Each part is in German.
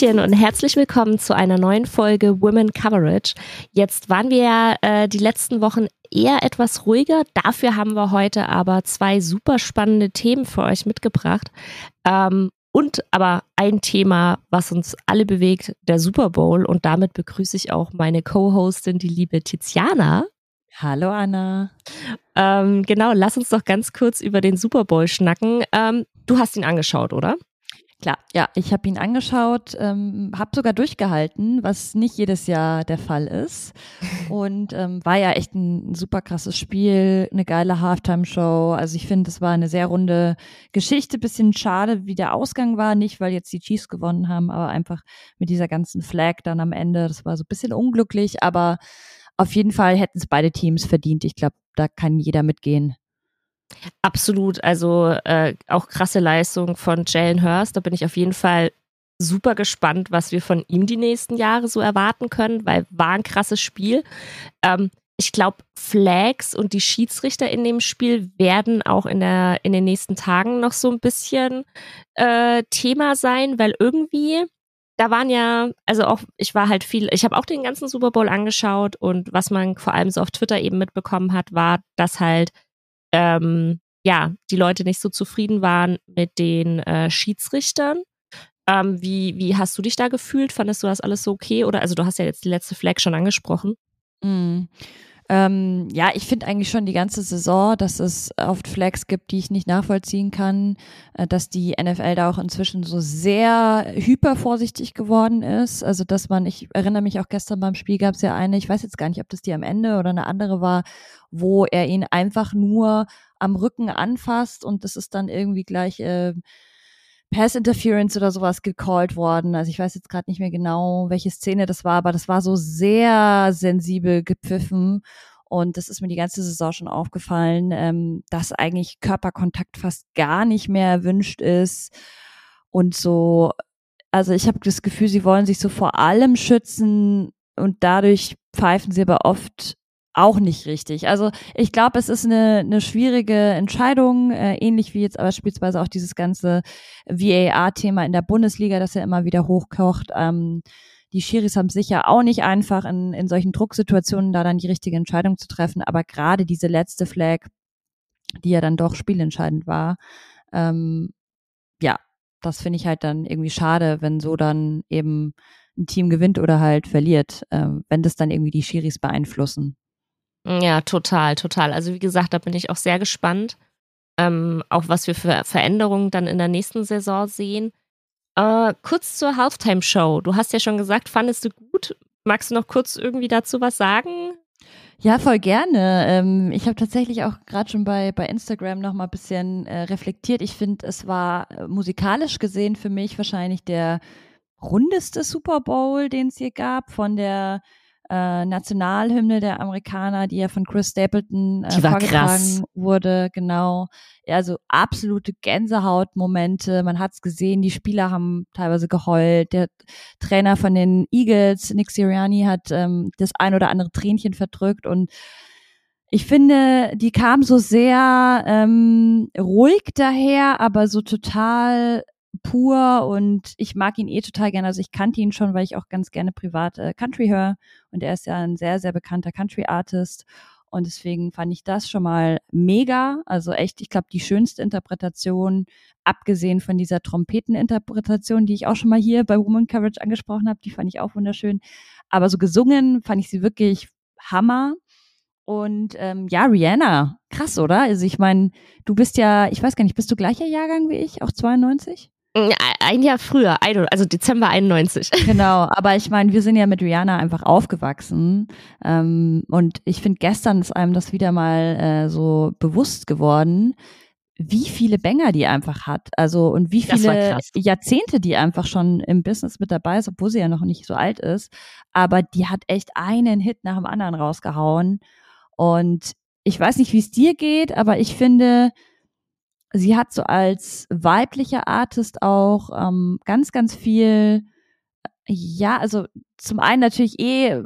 Hallöchen und herzlich willkommen zu einer neuen Folge Women Coverage. Jetzt waren wir ja äh, die letzten Wochen eher etwas ruhiger. Dafür haben wir heute aber zwei super spannende Themen für euch mitgebracht. Ähm, und aber ein Thema, was uns alle bewegt, der Super Bowl. Und damit begrüße ich auch meine Co-Hostin, die liebe Tiziana. Hallo Anna. Ähm, genau, lass uns doch ganz kurz über den Super Bowl schnacken. Ähm, du hast ihn angeschaut, oder? Klar, ja, ich habe ihn angeschaut, ähm, habe sogar durchgehalten, was nicht jedes Jahr der Fall ist. Und ähm, war ja echt ein, ein super krasses Spiel, eine geile Halftime-Show. Also ich finde, es war eine sehr runde Geschichte. Bisschen schade, wie der Ausgang war. Nicht, weil jetzt die Chiefs gewonnen haben, aber einfach mit dieser ganzen Flag dann am Ende. Das war so ein bisschen unglücklich, aber auf jeden Fall hätten es beide Teams verdient. Ich glaube, da kann jeder mitgehen. Absolut, also äh, auch krasse Leistung von Jalen Hurst. Da bin ich auf jeden Fall super gespannt, was wir von ihm die nächsten Jahre so erwarten können, weil war ein krasses Spiel. Ähm, ich glaube, Flags und die Schiedsrichter in dem Spiel werden auch in, der, in den nächsten Tagen noch so ein bisschen äh, Thema sein, weil irgendwie, da waren ja, also auch, ich war halt viel, ich habe auch den ganzen Super Bowl angeschaut und was man vor allem so auf Twitter eben mitbekommen hat, war, dass halt ähm, ja, die Leute nicht so zufrieden waren mit den äh, Schiedsrichtern. Ähm, wie, wie hast du dich da gefühlt? Fandest du das alles so okay? Oder also du hast ja jetzt die letzte Flag schon angesprochen. Mm. Ähm, ja, ich finde eigentlich schon die ganze Saison, dass es oft Flags gibt, die ich nicht nachvollziehen kann, äh, dass die NFL da auch inzwischen so sehr hypervorsichtig geworden ist. Also dass man, ich erinnere mich auch gestern beim Spiel gab es ja eine, ich weiß jetzt gar nicht, ob das die am Ende oder eine andere war, wo er ihn einfach nur am Rücken anfasst und das ist dann irgendwie gleich äh, Pass Interference oder sowas gecallt worden. Also ich weiß jetzt gerade nicht mehr genau, welche Szene das war, aber das war so sehr sensibel gepfiffen. Und das ist mir die ganze Saison schon aufgefallen, ähm, dass eigentlich Körperkontakt fast gar nicht mehr erwünscht ist. Und so, also ich habe das Gefühl, sie wollen sich so vor allem schützen und dadurch pfeifen sie aber oft auch nicht richtig. Also ich glaube, es ist eine, eine schwierige Entscheidung, äh, ähnlich wie jetzt beispielsweise auch dieses ganze VAR-Thema in der Bundesliga, das ja immer wieder hochkocht. Ähm, die Schiris haben sicher auch nicht einfach in, in solchen Drucksituationen da dann die richtige Entscheidung zu treffen, aber gerade diese letzte Flag, die ja dann doch spielentscheidend war, ähm, ja, das finde ich halt dann irgendwie schade, wenn so dann eben ein Team gewinnt oder halt verliert, ähm, wenn das dann irgendwie die Schiris beeinflussen. Ja, total, total. Also wie gesagt, da bin ich auch sehr gespannt, ähm, auch was wir für Veränderungen dann in der nächsten Saison sehen. Äh, kurz zur Halftime-Show. Du hast ja schon gesagt, fandest du gut? Magst du noch kurz irgendwie dazu was sagen? Ja, voll gerne. Ähm, ich habe tatsächlich auch gerade schon bei, bei Instagram noch mal ein bisschen äh, reflektiert. Ich finde, es war äh, musikalisch gesehen für mich wahrscheinlich der rundeste Super Bowl, den es hier gab, von der äh, Nationalhymne der Amerikaner, die ja von Chris Stapleton äh, vorgetragen krass. wurde, genau. Ja, also absolute Gänsehautmomente. Man hat's gesehen, die Spieler haben teilweise geheult. Der Trainer von den Eagles, Nick Sirianni, hat ähm, das ein oder andere Tränchen verdrückt und ich finde, die kam so sehr ähm, ruhig daher, aber so total pur und ich mag ihn eh total gerne. Also ich kannte ihn schon, weil ich auch ganz gerne privat äh, Country höre und er ist ja ein sehr, sehr bekannter Country Artist und deswegen fand ich das schon mal mega. Also echt, ich glaube, die schönste Interpretation, abgesehen von dieser Trompeteninterpretation, die ich auch schon mal hier bei Woman Coverage angesprochen habe, die fand ich auch wunderschön. Aber so gesungen fand ich sie wirklich Hammer. Und ähm, ja, Rihanna, krass, oder? Also ich meine, du bist ja, ich weiß gar nicht, bist du gleicher Jahrgang wie ich, auch 92? Ein Jahr früher, also Dezember 91. Genau, aber ich meine, wir sind ja mit Rihanna einfach aufgewachsen. Ähm, und ich finde, gestern ist einem das wieder mal äh, so bewusst geworden, wie viele Banger die einfach hat. Also und wie viele Jahrzehnte die einfach schon im Business mit dabei ist, obwohl sie ja noch nicht so alt ist. Aber die hat echt einen Hit nach dem anderen rausgehauen. Und ich weiß nicht, wie es dir geht, aber ich finde, sie hat so als weiblicher Artist auch ähm, ganz, ganz viel, ja, also zum einen natürlich eh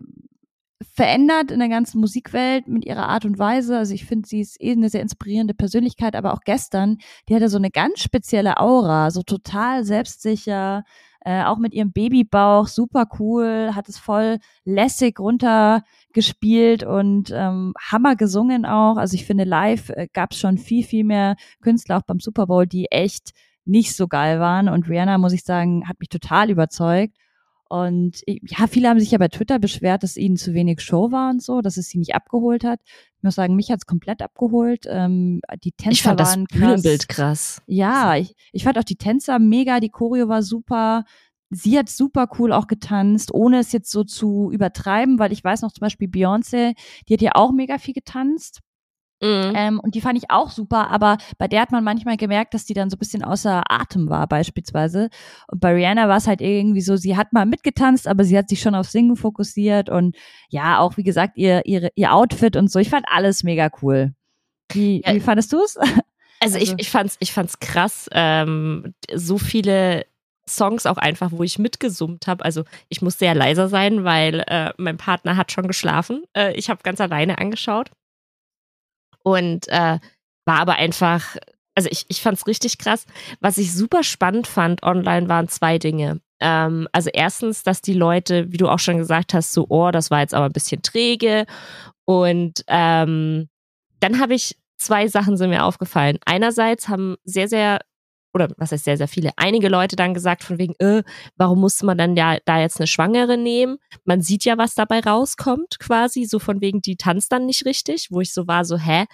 verändert in der ganzen Musikwelt mit ihrer Art und Weise. Also ich finde, sie ist eh eine sehr inspirierende Persönlichkeit, aber auch gestern, die hatte so eine ganz spezielle Aura, so total selbstsicher, äh, auch mit ihrem Babybauch, super cool, hat es voll lässig runtergespielt und ähm, Hammer gesungen auch. Also ich finde, live äh, gab es schon viel, viel mehr Künstler auch beim Super Bowl, die echt nicht so geil waren. Und Rihanna, muss ich sagen, hat mich total überzeugt. Und ja, viele haben sich ja bei Twitter beschwert, dass ihnen zu wenig Show war und so, dass es sie nicht abgeholt hat. Ich muss sagen, mich hat's komplett abgeholt. Ähm, die Tänzer ich fand waren das Bühnenbild krass. Ja, ich, ich fand auch die Tänzer mega, die Choreo war super. Sie hat super cool auch getanzt, ohne es jetzt so zu übertreiben, weil ich weiß noch zum Beispiel Beyoncé, die hat ja auch mega viel getanzt. Mhm. Ähm, und die fand ich auch super, aber bei der hat man manchmal gemerkt, dass die dann so ein bisschen außer Atem war, beispielsweise. Und bei Rihanna war es halt irgendwie so, sie hat mal mitgetanzt, aber sie hat sich schon auf Singen fokussiert und ja, auch wie gesagt, ihr, ihre, ihr Outfit und so. Ich fand alles mega cool. Wie, ja. wie fandest du es? Also, also, ich, ich fand's, ich fand's krass, ähm, so viele Songs auch einfach, wo ich mitgesummt habe. Also ich muss sehr leiser sein, weil äh, mein Partner hat schon geschlafen. Äh, ich habe ganz alleine angeschaut und äh, war aber einfach, also ich, ich fand es richtig krass. Was ich super spannend fand online waren zwei Dinge. Ähm, also erstens, dass die Leute, wie du auch schon gesagt hast, so, oh, das war jetzt aber ein bisschen träge. Und ähm, dann habe ich zwei Sachen sind mir aufgefallen. Einerseits haben sehr, sehr oder was heißt sehr, sehr viele, einige Leute dann gesagt von wegen, äh, warum musste man dann ja da jetzt eine Schwangere nehmen? Man sieht ja, was dabei rauskommt, quasi, so von wegen, die tanzt dann nicht richtig, wo ich so war, so, hä?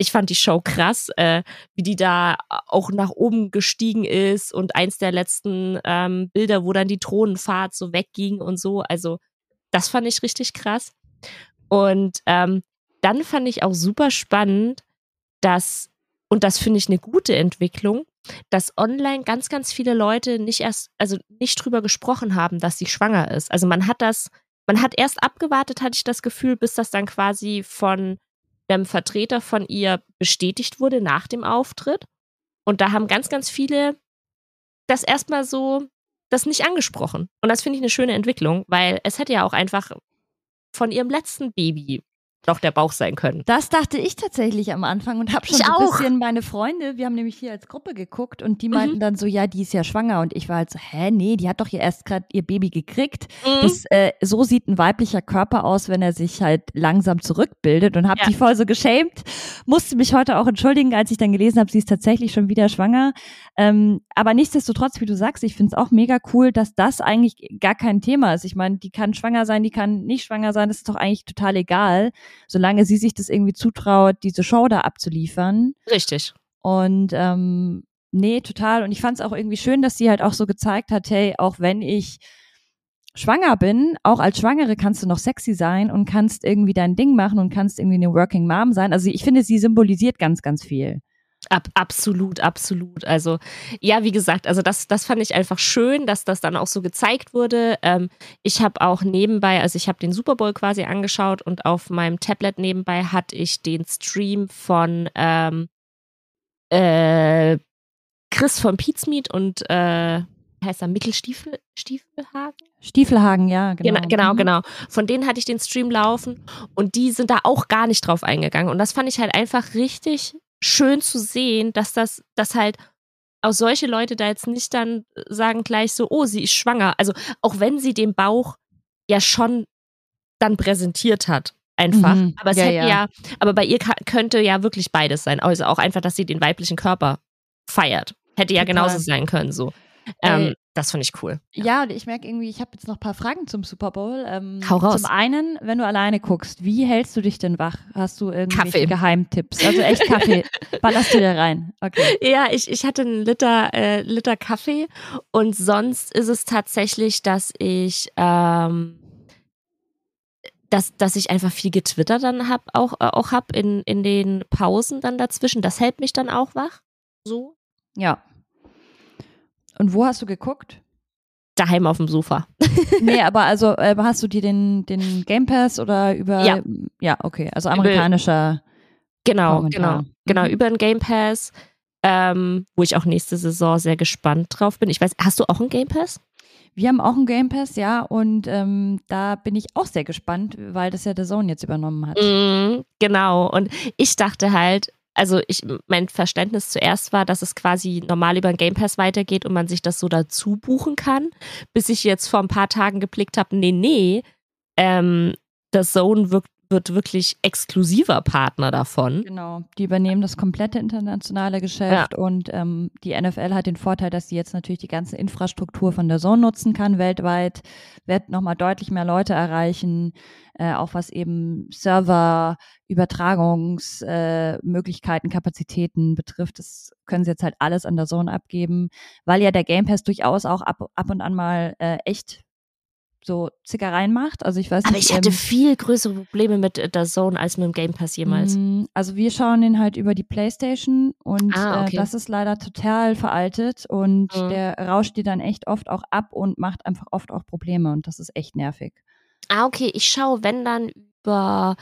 Ich fand die Show krass, äh, wie die da auch nach oben gestiegen ist und eins der letzten ähm, Bilder, wo dann die Thronenfahrt so wegging und so. Also, das fand ich richtig krass. Und ähm, dann fand ich auch super spannend, dass, und das finde ich eine gute Entwicklung, dass online ganz, ganz viele Leute nicht erst, also nicht drüber gesprochen haben, dass sie schwanger ist. Also man hat das, man hat erst abgewartet, hatte ich das Gefühl, bis das dann quasi von einem Vertreter von ihr bestätigt wurde nach dem Auftritt. Und da haben ganz, ganz viele das erstmal so, das nicht angesprochen. Und das finde ich eine schöne Entwicklung, weil es hätte ja auch einfach von ihrem letzten Baby doch der Bauch sein können. Das dachte ich tatsächlich am Anfang und habe schon ich so ein auch. bisschen meine Freunde, wir haben nämlich hier als Gruppe geguckt und die meinten mhm. dann so, ja, die ist ja schwanger und ich war halt so, hä, nee, die hat doch hier erst gerade ihr Baby gekriegt. Mhm. Das, äh, so sieht ein weiblicher Körper aus, wenn er sich halt langsam zurückbildet und habe ja. die voll so geschämt. Musste mich heute auch entschuldigen, als ich dann gelesen habe, sie ist tatsächlich schon wieder schwanger. Ähm, aber nichtsdestotrotz, wie du sagst, ich finde es auch mega cool, dass das eigentlich gar kein Thema ist. Ich meine, die kann schwanger sein, die kann nicht schwanger sein, das ist doch eigentlich total egal solange sie sich das irgendwie zutraut, diese Show da abzuliefern. Richtig. Und ähm, nee, total. Und ich fand es auch irgendwie schön, dass sie halt auch so gezeigt hat, hey, auch wenn ich schwanger bin, auch als Schwangere kannst du noch sexy sein und kannst irgendwie dein Ding machen und kannst irgendwie eine Working Mom sein. Also ich finde, sie symbolisiert ganz, ganz viel. Ab, absolut, absolut. Also ja, wie gesagt, also das, das fand ich einfach schön, dass das dann auch so gezeigt wurde. Ähm, ich habe auch nebenbei, also ich habe den Super Bowl quasi angeschaut und auf meinem Tablet nebenbei hatte ich den Stream von ähm, äh, Chris von Pizmeet und äh, heißt er Mikkel Stiefel, Stiefelhagen? Stiefelhagen, ja, genau. Genau, genau, genau. Von denen hatte ich den Stream laufen und die sind da auch gar nicht drauf eingegangen. Und das fand ich halt einfach richtig schön zu sehen, dass das, dass halt auch solche Leute da jetzt nicht dann sagen gleich so, oh, sie ist schwanger. Also auch wenn sie den Bauch ja schon dann präsentiert hat, einfach. Mhm. Aber es ja, hätte ja. ja, aber bei ihr könnte ja wirklich beides sein. Also auch einfach, dass sie den weiblichen Körper feiert. Hätte ja Total. genauso sein können, so. Ähm, das finde ich cool. Ja, und ich merke irgendwie, ich habe jetzt noch ein paar Fragen zum Super Bowl. Ähm, Hau raus. Zum einen, wenn du alleine guckst, wie hältst du dich denn wach? Hast du irgendwelche Geheimtipps? Also echt Kaffee. Ballerst du dir rein? Okay. Ja, ich, ich hatte einen Liter, äh, Liter Kaffee und sonst ist es tatsächlich, dass ich ähm, dass, dass ich einfach viel getwittert dann hab, auch, äh, auch hab in, in den Pausen dann dazwischen. Das hält mich dann auch wach. So. Ja, und wo hast du geguckt? Daheim auf dem Sofa. nee, aber also äh, hast du dir den, den Game Pass oder über. Ja, ja okay. Also amerikanischer. Genau, Kommentar. genau. Genau, mhm. über den Game Pass, ähm, wo ich auch nächste Saison sehr gespannt drauf bin. Ich weiß, hast du auch einen Game Pass? Wir haben auch einen Game Pass, ja, und ähm, da bin ich auch sehr gespannt, weil das ja der Zone jetzt übernommen hat. Mm, genau, und ich dachte halt, also ich, mein Verständnis zuerst war, dass es quasi normal über den Game Pass weitergeht und man sich das so dazu buchen kann, bis ich jetzt vor ein paar Tagen geblickt habe, nee, nee, ähm, das Zone wirkt wird wirklich exklusiver Partner davon. Genau, die übernehmen das komplette internationale Geschäft ja. und ähm, die NFL hat den Vorteil, dass sie jetzt natürlich die ganze Infrastruktur von der Zone nutzen kann weltweit, wird nochmal deutlich mehr Leute erreichen, äh, auch was eben Server, Übertragungsmöglichkeiten, äh, Kapazitäten betrifft. Das können sie jetzt halt alles an der Zone abgeben, weil ja der Game Pass durchaus auch ab, ab und an mal äh, echt so Zickereien macht. Also ich weiß Aber nicht, ich hatte ähm, viel größere Probleme mit der Zone als mit dem Game Pass jemals. Mm, also wir schauen den halt über die Playstation und ah, okay. äh, das ist leider total veraltet und mhm. der rauscht dir dann echt oft auch ab und macht einfach oft auch Probleme und das ist echt nervig. Ah, okay. Ich schaue, wenn dann über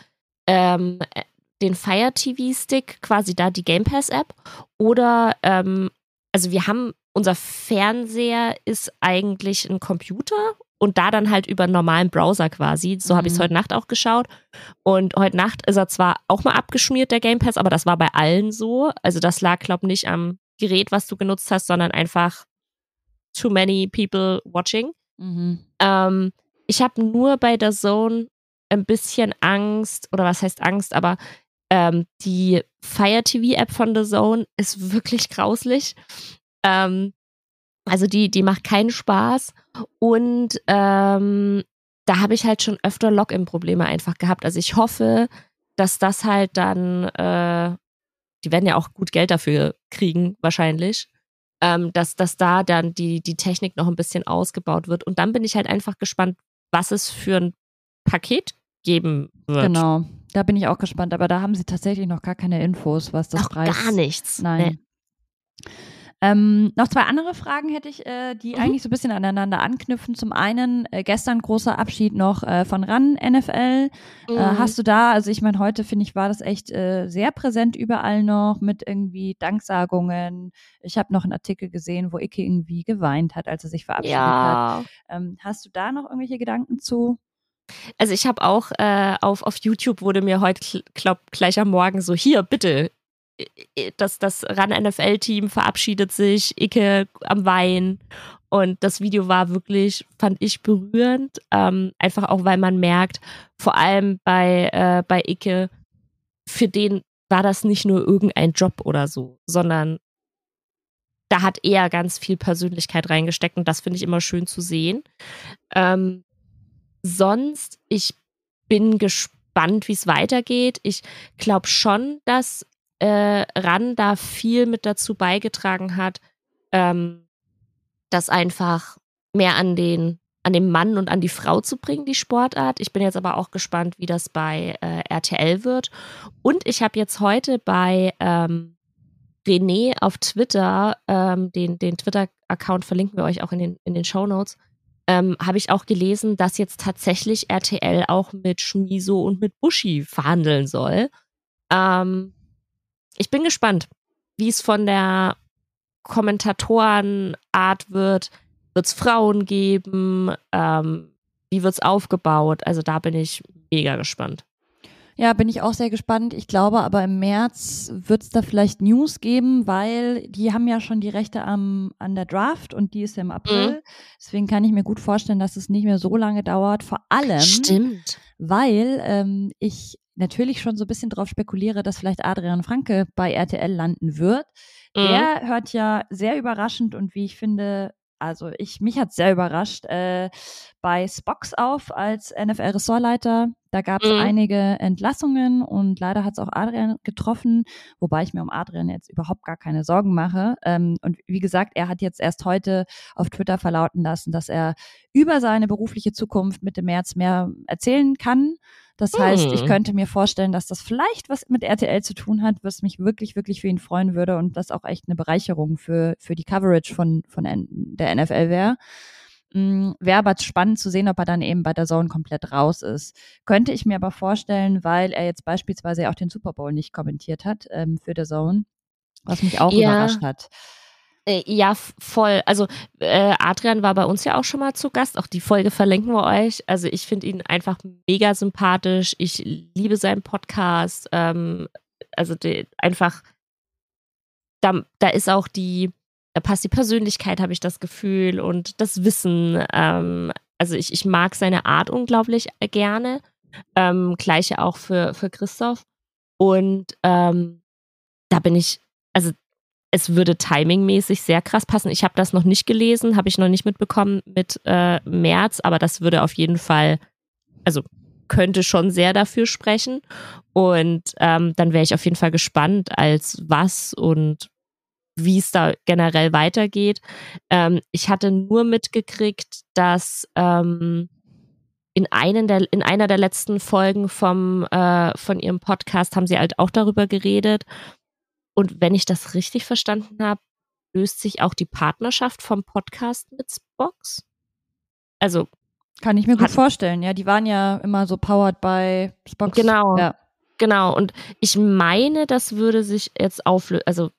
ähm, äh, den Fire TV Stick, quasi da die Game Pass App oder ähm, also wir haben unser Fernseher ist eigentlich ein Computer und da dann halt über einen normalen Browser quasi. So mhm. habe ich es heute Nacht auch geschaut. Und heute Nacht ist er zwar auch mal abgeschmiert, der Game Pass, aber das war bei allen so. Also das lag, glaube ich, nicht am Gerät, was du genutzt hast, sondern einfach too many people watching. Mhm. Ähm, ich habe nur bei der Zone ein bisschen Angst, oder was heißt Angst, aber ähm, die Fire TV App von The Zone ist wirklich grauslich. Ähm, also die, die macht keinen Spaß. Und ähm, da habe ich halt schon öfter Login-Probleme einfach gehabt. Also ich hoffe, dass das halt dann, äh, die werden ja auch gut Geld dafür kriegen, wahrscheinlich, ähm, dass, dass da dann die, die Technik noch ein bisschen ausgebaut wird. Und dann bin ich halt einfach gespannt, was es für ein Paket geben wird. Genau, da bin ich auch gespannt. Aber da haben sie tatsächlich noch gar keine Infos, was das noch Preis... Gar nichts. Nein. Nee. Ähm, noch zwei andere Fragen hätte ich, äh, die mhm. eigentlich so ein bisschen aneinander anknüpfen. Zum einen, äh, gestern großer Abschied noch äh, von RAN NFL. Äh, mhm. hast du da, also ich meine, heute finde ich, war das echt äh, sehr präsent überall noch mit irgendwie Danksagungen. Ich habe noch einen Artikel gesehen, wo Icke irgendwie geweint hat, als er sich verabschiedet ja. hat. Ähm, hast du da noch irgendwelche Gedanken zu? Also ich habe auch äh, auf, auf YouTube wurde mir heute, glaub, gleich am Morgen so, hier, bitte, das, das RAN-NFL-Team verabschiedet sich, Icke am Wein. Und das Video war wirklich, fand ich, berührend. Ähm, einfach auch, weil man merkt, vor allem bei, äh, bei Icke, für den war das nicht nur irgendein Job oder so, sondern da hat er ganz viel Persönlichkeit reingesteckt und das finde ich immer schön zu sehen. Ähm, sonst, ich bin gespannt, wie es weitergeht. Ich glaube schon, dass äh, RAN da viel mit dazu beigetragen hat, ähm, das einfach mehr an den an den Mann und an die Frau zu bringen, die Sportart. Ich bin jetzt aber auch gespannt, wie das bei äh, RTL wird. Und ich habe jetzt heute bei ähm, René auf Twitter, ähm, den, den Twitter-Account verlinken wir euch auch in den, in den Show Notes, ähm, habe ich auch gelesen, dass jetzt tatsächlich RTL auch mit Schmiso und mit Bushi verhandeln soll. Ähm, ich bin gespannt, wie es von der Kommentatorenart wird. Wird es Frauen geben? Ähm, wie wird es aufgebaut? Also da bin ich mega gespannt. Ja, bin ich auch sehr gespannt. Ich glaube aber im März wird es da vielleicht News geben, weil die haben ja schon die Rechte am, an der Draft und die ist ja im April. Mhm. Deswegen kann ich mir gut vorstellen, dass es nicht mehr so lange dauert. Vor allem, Stimmt. weil ähm, ich natürlich schon so ein bisschen drauf spekuliere, dass vielleicht Adrian Franke bei RTL landen wird. Mhm. Der hört ja sehr überraschend und wie ich finde, also ich, mich hat sehr überrascht, äh, bei Spox auf als NFL-Ressortleiter. Da gab es mhm. einige Entlassungen und leider hat es auch Adrian getroffen, wobei ich mir um Adrian jetzt überhaupt gar keine Sorgen mache. Ähm, und wie gesagt, er hat jetzt erst heute auf Twitter verlauten lassen, dass er über seine berufliche Zukunft Mitte März mehr erzählen kann. Das heißt, ich hm. könnte mir vorstellen, dass das vielleicht was mit RTL zu tun hat, was mich wirklich, wirklich für ihn freuen würde und das auch echt eine Bereicherung für, für die Coverage von, von der NFL wäre. Mm, wäre aber spannend zu sehen, ob er dann eben bei der Zone komplett raus ist. Könnte ich mir aber vorstellen, weil er jetzt beispielsweise auch den Super Bowl nicht kommentiert hat ähm, für der Zone, was mich auch ja. überrascht hat. Äh, ja, voll. Also äh, Adrian war bei uns ja auch schon mal zu Gast. Auch die Folge verlinken wir euch. Also ich finde ihn einfach mega sympathisch. Ich liebe seinen Podcast. Ähm, also die, einfach, da, da ist auch die, da passt die Persönlichkeit, habe ich das Gefühl, und das Wissen. Ähm, also ich, ich mag seine Art unglaublich gerne. Ähm, gleiche auch für, für Christoph. Und ähm, da bin ich, also es würde timingmäßig sehr krass passen. Ich habe das noch nicht gelesen, habe ich noch nicht mitbekommen mit äh, März, aber das würde auf jeden Fall, also könnte schon sehr dafür sprechen. Und ähm, dann wäre ich auf jeden Fall gespannt, als was und wie es da generell weitergeht. Ähm, ich hatte nur mitgekriegt, dass ähm, in, einen der, in einer der letzten Folgen vom, äh, von ihrem Podcast haben sie halt auch darüber geredet. Und wenn ich das richtig verstanden habe, löst sich auch die Partnerschaft vom Podcast mit Spox. Also kann ich mir gut vorstellen. Ja, die waren ja immer so powered by Spox. Genau. Ja. Genau. Und ich meine, das würde sich jetzt auflösen. Also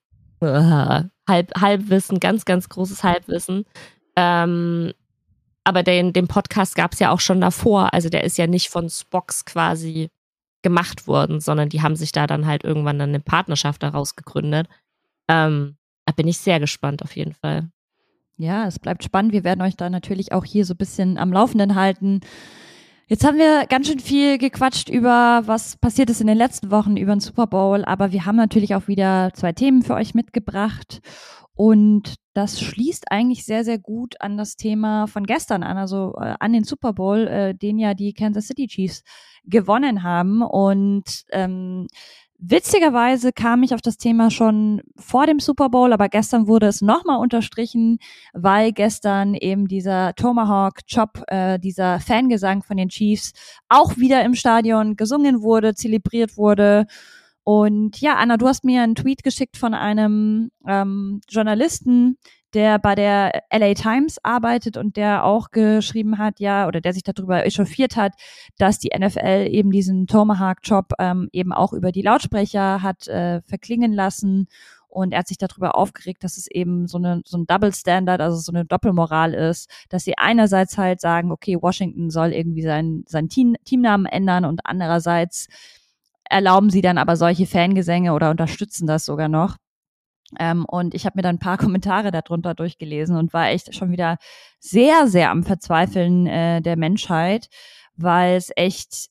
uh, Halb, Halbwissen, ganz, ganz großes Halbwissen. Ähm, aber den, den Podcast gab es ja auch schon davor. Also der ist ja nicht von Spox quasi gemacht worden, sondern die haben sich da dann halt irgendwann dann eine Partnerschaft daraus gegründet. Ähm, da bin ich sehr gespannt auf jeden Fall. Ja, es bleibt spannend. Wir werden euch da natürlich auch hier so ein bisschen am Laufenden halten. Jetzt haben wir ganz schön viel gequatscht über, was passiert ist in den letzten Wochen über den Super Bowl, aber wir haben natürlich auch wieder zwei Themen für euch mitgebracht. Und das schließt eigentlich sehr, sehr gut an das Thema von gestern an, also äh, an den Super Bowl, äh, den ja die Kansas City Chiefs gewonnen haben. Und ähm, Witzigerweise kam ich auf das Thema schon vor dem Super Bowl, aber gestern wurde es nochmal unterstrichen, weil gestern eben dieser Tomahawk Chop, äh, dieser Fangesang von den Chiefs auch wieder im Stadion gesungen wurde, zelebriert wurde. Und ja, Anna, du hast mir einen Tweet geschickt von einem ähm, Journalisten, der bei der LA Times arbeitet und der auch geschrieben hat, ja, oder der sich darüber echauffiert hat, dass die NFL eben diesen Tomahawk-Job ähm, eben auch über die Lautsprecher hat äh, verklingen lassen. Und er hat sich darüber aufgeregt, dass es eben so, eine, so ein Double Standard, also so eine Doppelmoral ist, dass sie einerseits halt sagen, okay, Washington soll irgendwie sein, sein Team, Teamnamen ändern und andererseits erlauben sie dann aber solche Fangesänge oder unterstützen das sogar noch. Ähm, und ich habe mir dann ein paar Kommentare darunter durchgelesen und war echt schon wieder sehr, sehr am Verzweifeln äh, der Menschheit, weil es echt,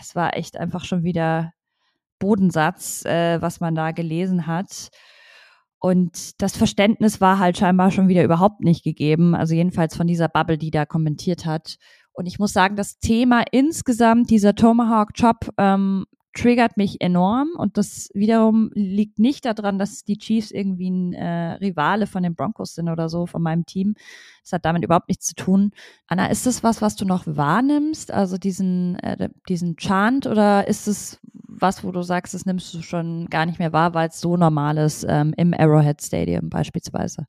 es war echt einfach schon wieder Bodensatz, äh, was man da gelesen hat. Und das Verständnis war halt scheinbar schon wieder überhaupt nicht gegeben. Also jedenfalls von dieser Bubble, die da kommentiert hat. Und ich muss sagen, das Thema insgesamt, dieser Tomahawk Chop, ähm, triggert mich enorm und das wiederum liegt nicht daran, dass die Chiefs irgendwie ein äh, Rivale von den Broncos sind oder so von meinem Team. Das hat damit überhaupt nichts zu tun. Anna, ist das was, was du noch wahrnimmst, also diesen äh, diesen Chant oder ist es was, wo du sagst, das nimmst du schon gar nicht mehr wahr, weil es so normal ist ähm, im Arrowhead Stadium beispielsweise?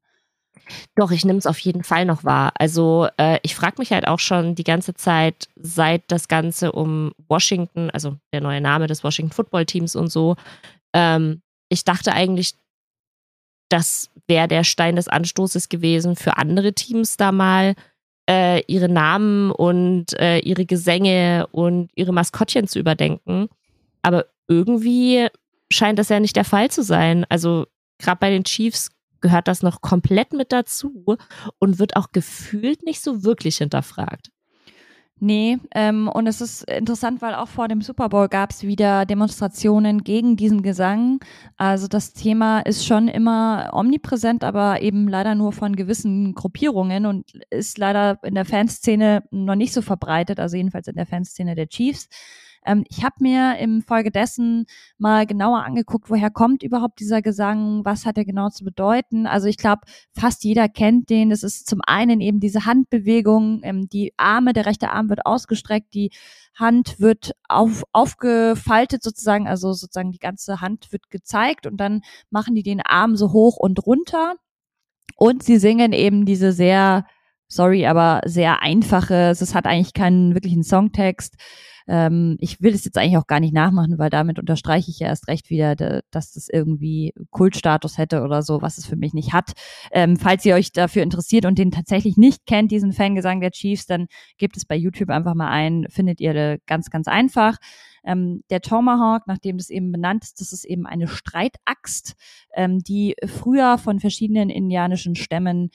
Doch, ich nehme es auf jeden Fall noch wahr. Also äh, ich frage mich halt auch schon die ganze Zeit, seit das Ganze um Washington, also der neue Name des Washington Football Teams und so, ähm, ich dachte eigentlich, das wäre der Stein des Anstoßes gewesen für andere Teams da mal äh, ihre Namen und äh, ihre Gesänge und ihre Maskottchen zu überdenken. Aber irgendwie scheint das ja nicht der Fall zu sein. Also gerade bei den Chiefs gehört das noch komplett mit dazu und wird auch gefühlt nicht so wirklich hinterfragt. Nee, ähm, und es ist interessant, weil auch vor dem Super Bowl gab es wieder Demonstrationen gegen diesen Gesang. Also das Thema ist schon immer omnipräsent, aber eben leider nur von gewissen Gruppierungen und ist leider in der Fanszene noch nicht so verbreitet, also jedenfalls in der Fanszene der Chiefs. Ähm, ich habe mir im Folge dessen mal genauer angeguckt, woher kommt überhaupt dieser Gesang, was hat er genau zu bedeuten. Also ich glaube, fast jeder kennt den. Es ist zum einen eben diese Handbewegung, ähm, die Arme, der rechte Arm wird ausgestreckt, die Hand wird auf, aufgefaltet sozusagen, also sozusagen die ganze Hand wird gezeigt und dann machen die den Arm so hoch und runter. Und sie singen eben diese sehr, sorry, aber sehr einfache, es hat eigentlich keinen wirklichen Songtext, Ähm, ich will es jetzt eigentlich auch gar nicht nachmachen, weil damit unterstreiche ich ja erst recht wieder, dass das irgendwie Kultstatus hätte oder so, was es für mich nicht hat. Ähm, falls ihr euch dafür interessiert und den tatsächlich nicht kennt, diesen Fangesang der Chiefs, dann gebt es bei YouTube einfach mal ein, findet ihr ganz, ganz einfach. Ähm, der Tomahawk, nachdem das eben benannt ist, das ist eben eine Streitaxt, ähm, die früher von verschiedenen indianischen Stämmen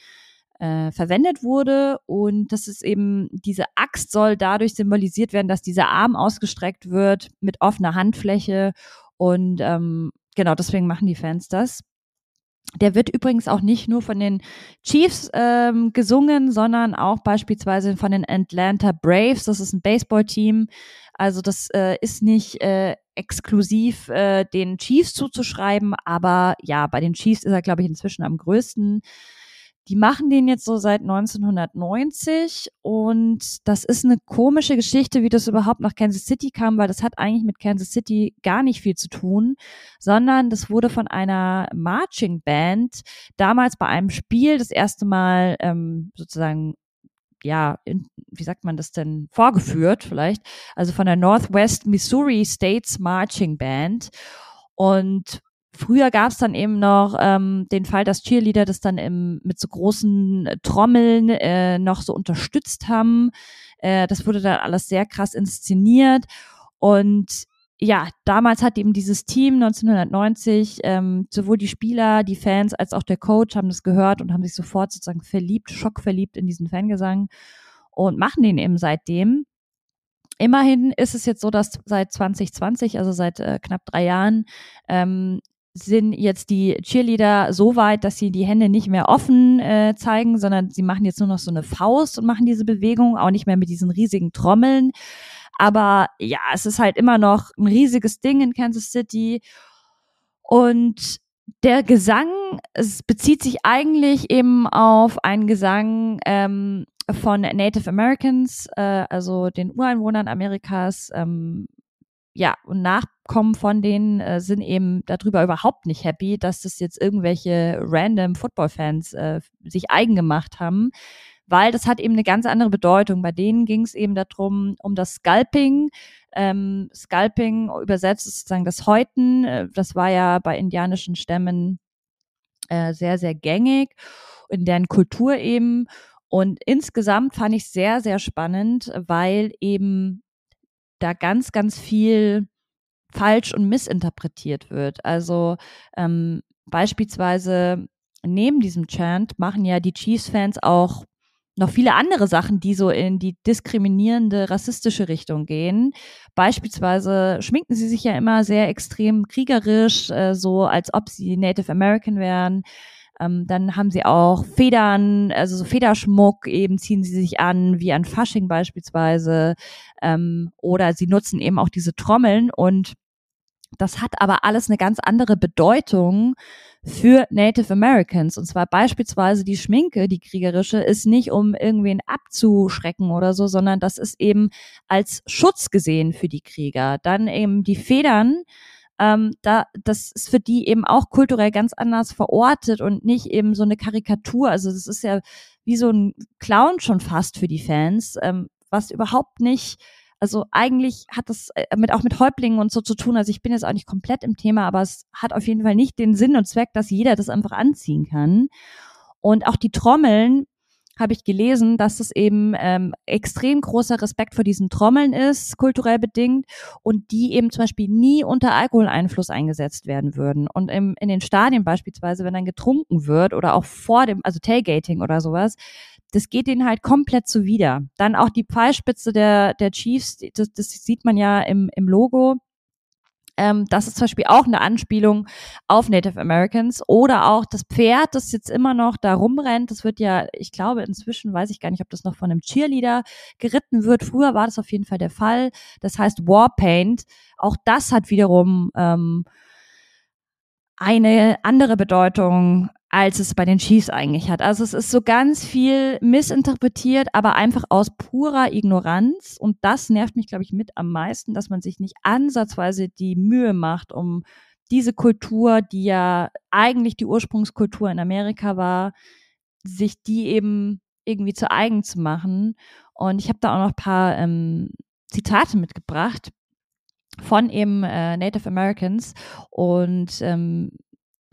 äh, verwendet wurde. Und das ist eben, diese Axt soll dadurch symbolisiert werden, dass dieser Arm ausgestreckt wird mit offener Handfläche. Und ähm, genau deswegen machen die Fans das. Der wird übrigens auch nicht nur von den Chiefs ähm, gesungen, sondern auch beispielsweise von den Atlanta Braves. Das ist ein Baseballteam. Also das äh, ist nicht äh, exklusiv äh, den Chiefs zuzuschreiben, aber ja, bei den Chiefs ist er, glaube ich, inzwischen am größten. Die machen den jetzt so seit 1990 und das ist eine komische Geschichte, wie das überhaupt nach Kansas City kam, weil das hat eigentlich mit Kansas City gar nicht viel zu tun, sondern das wurde von einer Marching Band damals bei einem Spiel das erste Mal ähm, sozusagen ja, in, wie sagt man das denn, vorgeführt vielleicht, also von der Northwest Missouri States Marching Band. Und Früher gab es dann eben noch ähm, den Fall, dass Cheerleader das dann im, mit so großen äh, Trommeln äh, noch so unterstützt haben. Äh, das wurde dann alles sehr krass inszeniert. Und ja, damals hat eben dieses Team 1990, ähm, sowohl die Spieler, die Fans als auch der Coach haben das gehört und haben sich sofort sozusagen verliebt, schockverliebt in diesen Fangesang und machen den eben seitdem. Immerhin ist es jetzt so, dass seit 2020, also seit äh, knapp drei Jahren, ähm, sind jetzt die Cheerleader so weit, dass sie die Hände nicht mehr offen äh, zeigen, sondern sie machen jetzt nur noch so eine Faust und machen diese Bewegung, auch nicht mehr mit diesen riesigen Trommeln. Aber ja, es ist halt immer noch ein riesiges Ding in Kansas City. Und der Gesang, es bezieht sich eigentlich eben auf einen Gesang ähm, von Native Americans, äh, also den Ureinwohnern Amerikas, ähm, ja, und Nachkommen von denen äh, sind eben darüber überhaupt nicht happy, dass das jetzt irgendwelche random Football-Fans äh, sich eigen gemacht haben, weil das hat eben eine ganz andere Bedeutung. Bei denen ging es eben darum, um das Scalping. Ähm, Scalping übersetzt ist sozusagen das Häuten. Äh, das war ja bei indianischen Stämmen äh, sehr, sehr gängig in deren Kultur eben. Und insgesamt fand ich sehr, sehr spannend, weil eben da ganz, ganz viel falsch und missinterpretiert wird. Also ähm, beispielsweise neben diesem Chant machen ja die Chiefs-Fans auch noch viele andere Sachen, die so in die diskriminierende, rassistische Richtung gehen. Beispielsweise schminken sie sich ja immer sehr extrem kriegerisch, äh, so als ob sie Native American wären. Ähm, dann haben sie auch Federn, also so Federschmuck eben ziehen sie sich an, wie an Fasching beispielsweise. Ähm, oder sie nutzen eben auch diese Trommeln und das hat aber alles eine ganz andere Bedeutung für Native Americans. Und zwar beispielsweise die Schminke, die kriegerische, ist nicht um irgendwen abzuschrecken oder so, sondern das ist eben als Schutz gesehen für die Krieger. Dann eben die Federn, ähm, da, das ist für die eben auch kulturell ganz anders verortet und nicht eben so eine Karikatur. Also das ist ja wie so ein Clown schon fast für die Fans, ähm, was überhaupt nicht also eigentlich hat das äh, mit auch mit Häuptlingen und so zu tun. Also ich bin jetzt auch nicht komplett im Thema, aber es hat auf jeden Fall nicht den Sinn und Zweck, dass jeder das einfach anziehen kann. Und auch die Trommeln habe ich gelesen, dass es eben ähm, extrem großer Respekt vor diesen Trommeln ist, kulturell bedingt, und die eben zum Beispiel nie unter Alkoholeinfluss eingesetzt werden würden. Und im, in den Stadien beispielsweise, wenn dann getrunken wird oder auch vor dem, also Tailgating oder sowas, das geht denen halt komplett zuwider. Dann auch die Pfeilspitze der, der Chiefs, das, das sieht man ja im, im Logo ähm, das ist zum Beispiel auch eine Anspielung auf Native Americans oder auch das Pferd, das jetzt immer noch da rumrennt. Das wird ja, ich glaube, inzwischen weiß ich gar nicht, ob das noch von einem Cheerleader geritten wird. Früher war das auf jeden Fall der Fall. Das heißt Warpaint. Auch das hat wiederum ähm, eine andere Bedeutung als es bei den Chiefs eigentlich hat. Also es ist so ganz viel missinterpretiert, aber einfach aus purer Ignoranz. Und das nervt mich, glaube ich, mit am meisten, dass man sich nicht ansatzweise die Mühe macht, um diese Kultur, die ja eigentlich die Ursprungskultur in Amerika war, sich die eben irgendwie zu eigen zu machen. Und ich habe da auch noch ein paar ähm, Zitate mitgebracht von eben äh, Native Americans und ähm,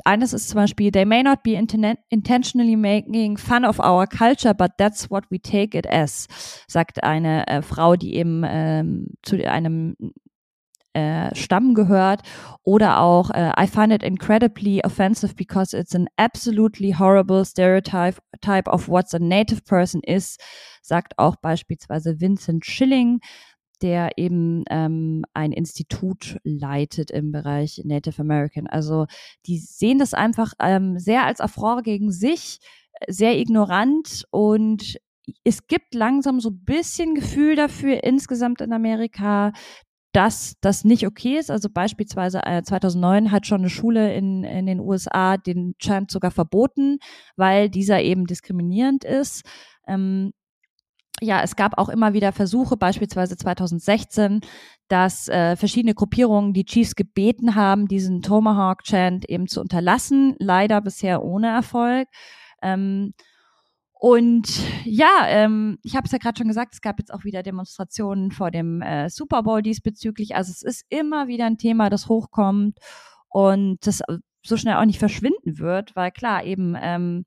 eines ist zum Beispiel, they may not be intentionally making fun of our culture, but that's what we take it as, sagt eine äh, Frau, die eben ähm, zu einem äh, Stamm gehört. Oder auch, äh, I find it incredibly offensive because it's an absolutely horrible stereotype type of what a native person is, sagt auch beispielsweise Vincent Schilling der eben ähm, ein Institut leitet im Bereich Native American. Also die sehen das einfach ähm, sehr als Affront gegen sich, sehr ignorant und es gibt langsam so ein bisschen Gefühl dafür insgesamt in Amerika, dass das nicht okay ist. Also beispielsweise äh, 2009 hat schon eine Schule in, in den USA den Chant sogar verboten, weil dieser eben diskriminierend ist. Ähm, ja, es gab auch immer wieder Versuche, beispielsweise 2016, dass äh, verschiedene Gruppierungen die Chiefs gebeten haben, diesen Tomahawk-Chant eben zu unterlassen. Leider bisher ohne Erfolg. Ähm, und ja, ähm, ich habe es ja gerade schon gesagt, es gab jetzt auch wieder Demonstrationen vor dem äh, Super Bowl diesbezüglich. Also es ist immer wieder ein Thema, das hochkommt und das so schnell auch nicht verschwinden wird, weil klar, eben ähm,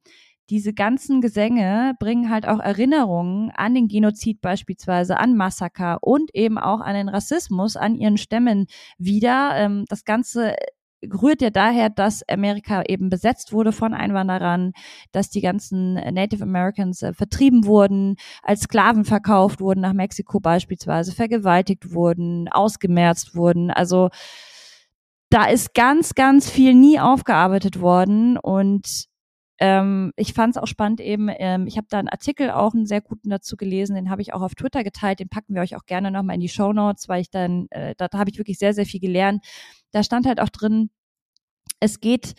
diese ganzen Gesänge bringen halt auch Erinnerungen an den Genozid beispielsweise, an Massaker und eben auch an den Rassismus an ihren Stämmen wieder. Ähm, das Ganze rührt ja daher, dass Amerika eben besetzt wurde von Einwanderern, dass die ganzen Native Americans äh, vertrieben wurden, als Sklaven verkauft wurden nach Mexiko beispielsweise, vergewaltigt wurden, ausgemerzt wurden. Also da ist ganz, ganz viel nie aufgearbeitet worden und ähm, ich fand es auch spannend eben, ähm, ich habe da einen Artikel auch einen sehr guten dazu gelesen, den habe ich auch auf Twitter geteilt, den packen wir euch auch gerne nochmal in die Show Notes, weil ich dann, äh, da, da habe ich wirklich sehr, sehr viel gelernt. Da stand halt auch drin, es geht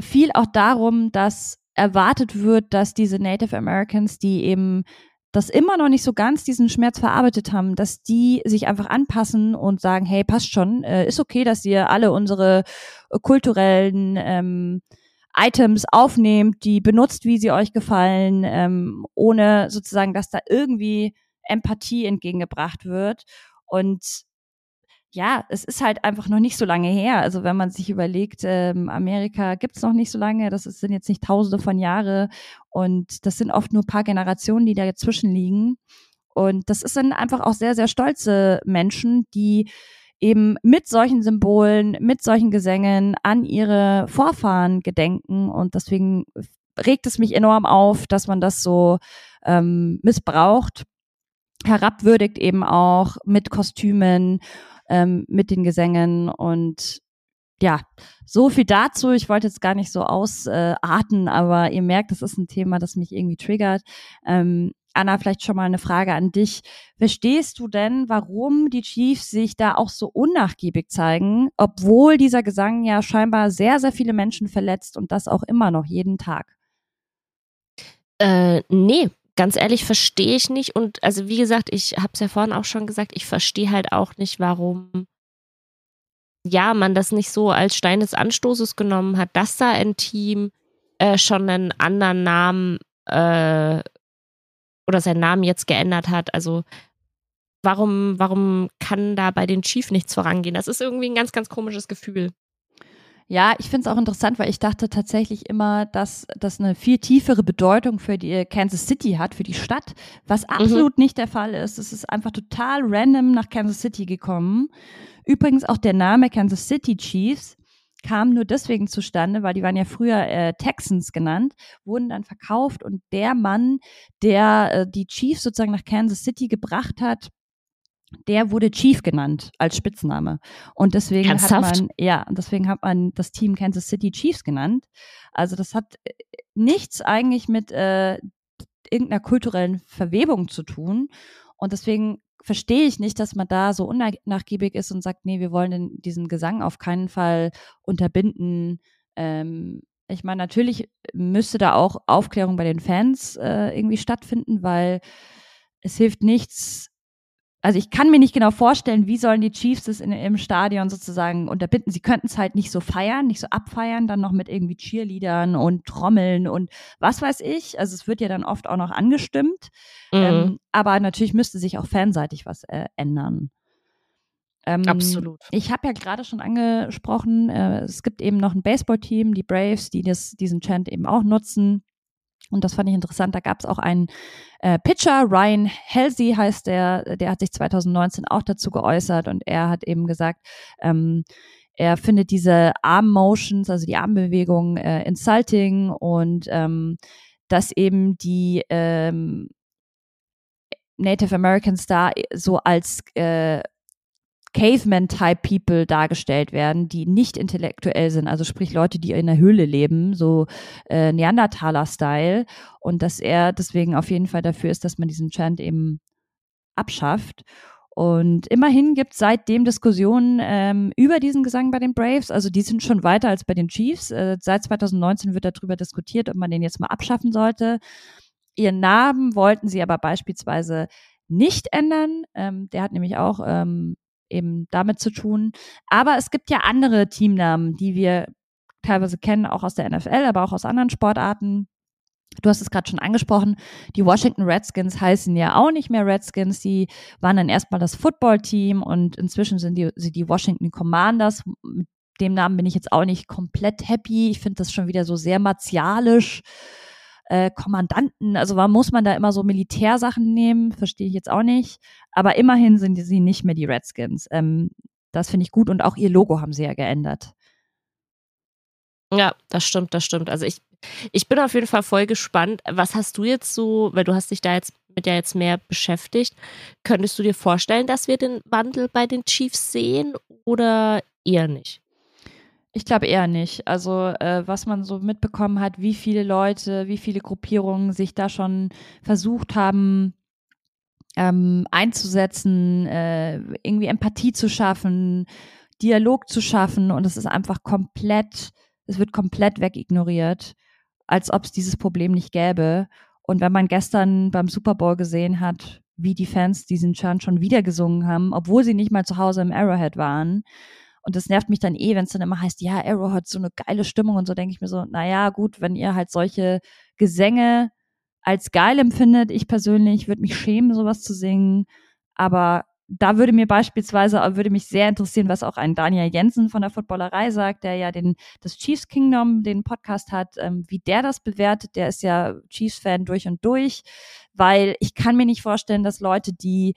viel auch darum, dass erwartet wird, dass diese Native Americans, die eben das immer noch nicht so ganz diesen Schmerz verarbeitet haben, dass die sich einfach anpassen und sagen, hey, passt schon, äh, ist okay, dass ihr alle unsere äh, kulturellen ähm, Items aufnehmt, die benutzt, wie sie euch gefallen, ähm, ohne sozusagen, dass da irgendwie Empathie entgegengebracht wird. Und ja, es ist halt einfach noch nicht so lange her. Also wenn man sich überlegt, ähm, Amerika gibt's noch nicht so lange, das sind jetzt nicht tausende von Jahre und das sind oft nur paar Generationen, die da dazwischen liegen. Und das sind einfach auch sehr, sehr stolze Menschen, die eben mit solchen Symbolen, mit solchen Gesängen an ihre Vorfahren gedenken. Und deswegen regt es mich enorm auf, dass man das so ähm, missbraucht, herabwürdigt eben auch mit Kostümen, ähm, mit den Gesängen und ja, so viel dazu. Ich wollte jetzt gar nicht so ausarten, äh, aber ihr merkt, das ist ein Thema, das mich irgendwie triggert. Ähm, Anna, vielleicht schon mal eine Frage an dich. Verstehst du denn, warum die Chiefs sich da auch so unnachgiebig zeigen, obwohl dieser Gesang ja scheinbar sehr, sehr viele Menschen verletzt und das auch immer noch jeden Tag? Äh, nee, ganz ehrlich verstehe ich nicht. Und also wie gesagt, ich habe es ja vorhin auch schon gesagt, ich verstehe halt auch nicht, warum ja man das nicht so als Stein des Anstoßes genommen hat, dass da ein Team äh, schon einen anderen Namen äh, oder seinen Namen jetzt geändert hat. Also warum, warum kann da bei den Chief nichts vorangehen? Das ist irgendwie ein ganz, ganz komisches Gefühl. Ja, ich finde es auch interessant, weil ich dachte tatsächlich immer, dass das eine viel tiefere Bedeutung für die Kansas City hat, für die Stadt, was mhm. absolut mhm. nicht der Fall ist. Es ist einfach total random nach Kansas City gekommen. Übrigens auch der Name Kansas City Chiefs kam nur deswegen zustande, weil die waren ja früher äh, Texans genannt, wurden dann verkauft und der Mann, der äh, die Chiefs sozusagen nach Kansas City gebracht hat, der wurde Chief genannt als Spitzname. Und deswegen Ernsthaft? hat man, ja, deswegen hat man das Team Kansas City Chiefs genannt. Also das hat äh, nichts eigentlich mit äh, irgendeiner kulturellen Verwebung zu tun. Und deswegen verstehe ich nicht, dass man da so unnachgiebig ist und sagt, nee, wir wollen diesen Gesang auf keinen Fall unterbinden. Ähm, ich meine, natürlich müsste da auch Aufklärung bei den Fans äh, irgendwie stattfinden, weil es hilft nichts, also ich kann mir nicht genau vorstellen, wie sollen die Chiefs es in, im Stadion sozusagen unterbinden. Sie könnten es halt nicht so feiern, nicht so abfeiern, dann noch mit irgendwie Cheerleadern und Trommeln und was weiß ich. Also es wird ja dann oft auch noch angestimmt. Mhm. Ähm, aber natürlich müsste sich auch fanseitig was äh, ändern. Ähm, Absolut. Ich habe ja gerade schon angesprochen, äh, es gibt eben noch ein Baseballteam, die Braves, die das, diesen Chant eben auch nutzen. Und das fand ich interessant. Da gab es auch einen äh, Pitcher, Ryan Halsey heißt der, der hat sich 2019 auch dazu geäußert und er hat eben gesagt, ähm, er findet diese Arm Motions, also die Armbewegungen, äh, insulting und ähm, dass eben die ähm, Native Americans da so als äh, Caveman-Type-People dargestellt werden, die nicht intellektuell sind, also sprich Leute, die in der Höhle leben, so äh, Neandertaler-Style. Und dass er deswegen auf jeden Fall dafür ist, dass man diesen Chant eben abschafft. Und immerhin gibt es seitdem Diskussionen ähm, über diesen Gesang bei den Braves. Also die sind schon weiter als bei den Chiefs. Äh, seit 2019 wird darüber diskutiert, ob man den jetzt mal abschaffen sollte. Ihren Namen wollten sie aber beispielsweise nicht ändern. Ähm, der hat nämlich auch ähm, eben damit zu tun. Aber es gibt ja andere Teamnamen, die wir teilweise kennen, auch aus der NFL, aber auch aus anderen Sportarten. Du hast es gerade schon angesprochen, die Washington Redskins heißen ja auch nicht mehr Redskins, die waren dann erstmal das Football-Team und inzwischen sind die, sind die Washington Commanders. Mit dem Namen bin ich jetzt auch nicht komplett happy. Ich finde das schon wieder so sehr martialisch äh, Kommandanten, also warum muss man da immer so Militärsachen nehmen, verstehe ich jetzt auch nicht. Aber immerhin sind sie nicht mehr die Redskins. Ähm, das finde ich gut und auch ihr Logo haben sie ja geändert. Ja, das stimmt, das stimmt. Also ich, ich bin auf jeden Fall voll gespannt. Was hast du jetzt so, weil du hast dich da jetzt mit ja jetzt mehr beschäftigt, könntest du dir vorstellen, dass wir den Wandel bei den Chiefs sehen oder eher nicht? Ich glaube eher nicht. Also äh, was man so mitbekommen hat, wie viele Leute, wie viele Gruppierungen sich da schon versucht haben ähm, einzusetzen, äh, irgendwie Empathie zu schaffen, Dialog zu schaffen und es ist einfach komplett, es wird komplett wegignoriert, als ob es dieses Problem nicht gäbe. Und wenn man gestern beim Super Bowl gesehen hat, wie die Fans diesen Chant schon wieder gesungen haben, obwohl sie nicht mal zu Hause im Arrowhead waren, und das nervt mich dann eh, wenn es dann immer heißt, ja, Arrow hat so eine geile Stimmung und so, denke ich mir so, naja, gut, wenn ihr halt solche Gesänge als geil empfindet, ich persönlich würde mich schämen, sowas zu singen. Aber da würde mir beispielsweise, würde mich sehr interessieren, was auch ein Daniel Jensen von der Footballerei sagt, der ja den, das Chiefs Kingdom, den Podcast hat, ähm, wie der das bewertet. Der ist ja Chiefs-Fan durch und durch, weil ich kann mir nicht vorstellen, dass Leute, die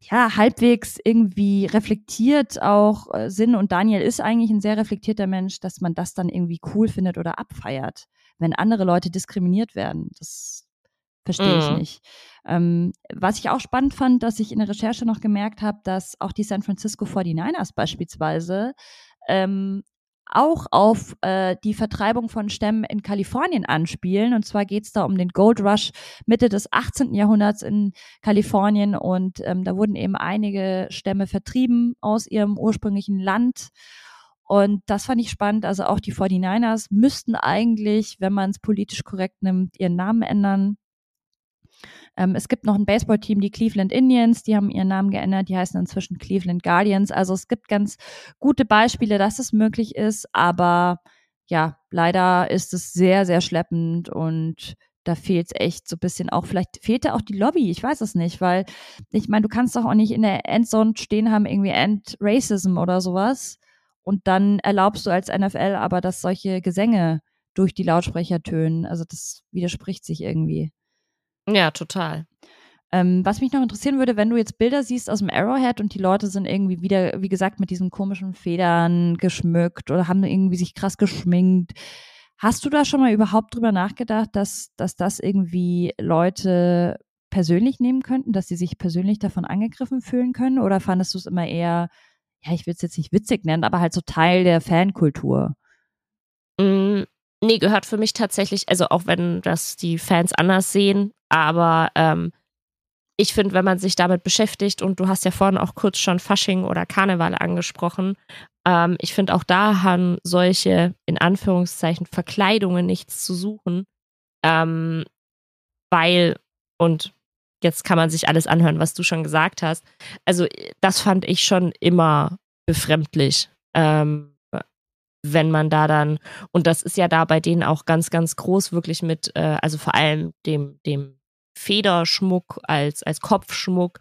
ja, halbwegs irgendwie reflektiert auch äh, sind und Daniel ist eigentlich ein sehr reflektierter Mensch, dass man das dann irgendwie cool findet oder abfeiert, wenn andere Leute diskriminiert werden. Das verstehe mhm. ich nicht. Ähm, was ich auch spannend fand, dass ich in der Recherche noch gemerkt habe, dass auch die San Francisco 49ers beispielsweise ähm, auch auf äh, die Vertreibung von Stämmen in Kalifornien anspielen. Und zwar geht es da um den Gold Rush Mitte des 18. Jahrhunderts in Kalifornien. Und ähm, da wurden eben einige Stämme vertrieben aus ihrem ursprünglichen Land. Und das fand ich spannend. Also auch die 49ers müssten eigentlich, wenn man es politisch korrekt nimmt, ihren Namen ändern. Ähm, es gibt noch ein Baseballteam, die Cleveland Indians, die haben ihren Namen geändert, die heißen inzwischen Cleveland Guardians. Also es gibt ganz gute Beispiele, dass es möglich ist, aber ja, leider ist es sehr, sehr schleppend und da fehlt es echt so ein bisschen auch, vielleicht fehlt da auch die Lobby, ich weiß es nicht, weil ich meine, du kannst doch auch nicht in der Endzone stehen haben, irgendwie End-Racism oder sowas und dann erlaubst du als NFL aber, dass solche Gesänge durch die Lautsprecher tönen. Also das widerspricht sich irgendwie. Ja, total. Ähm, was mich noch interessieren würde, wenn du jetzt Bilder siehst aus dem Arrowhead und die Leute sind irgendwie wieder, wie gesagt, mit diesen komischen Federn geschmückt oder haben irgendwie sich krass geschminkt. Hast du da schon mal überhaupt drüber nachgedacht, dass, dass das irgendwie Leute persönlich nehmen könnten, dass sie sich persönlich davon angegriffen fühlen können? Oder fandest du es immer eher, ja, ich will es jetzt nicht witzig nennen, aber halt so Teil der Fankultur? Mm, nee, gehört für mich tatsächlich, also auch wenn das die Fans anders sehen, aber ähm, ich finde, wenn man sich damit beschäftigt, und du hast ja vorhin auch kurz schon Fasching oder Karneval angesprochen, ähm, ich finde auch da haben solche, in Anführungszeichen, Verkleidungen nichts zu suchen, ähm, weil, und jetzt kann man sich alles anhören, was du schon gesagt hast. Also das fand ich schon immer befremdlich. Ähm, wenn man da dann, und das ist ja da bei denen auch ganz, ganz groß, wirklich mit, äh, also vor allem dem, dem Federschmuck als, als Kopfschmuck.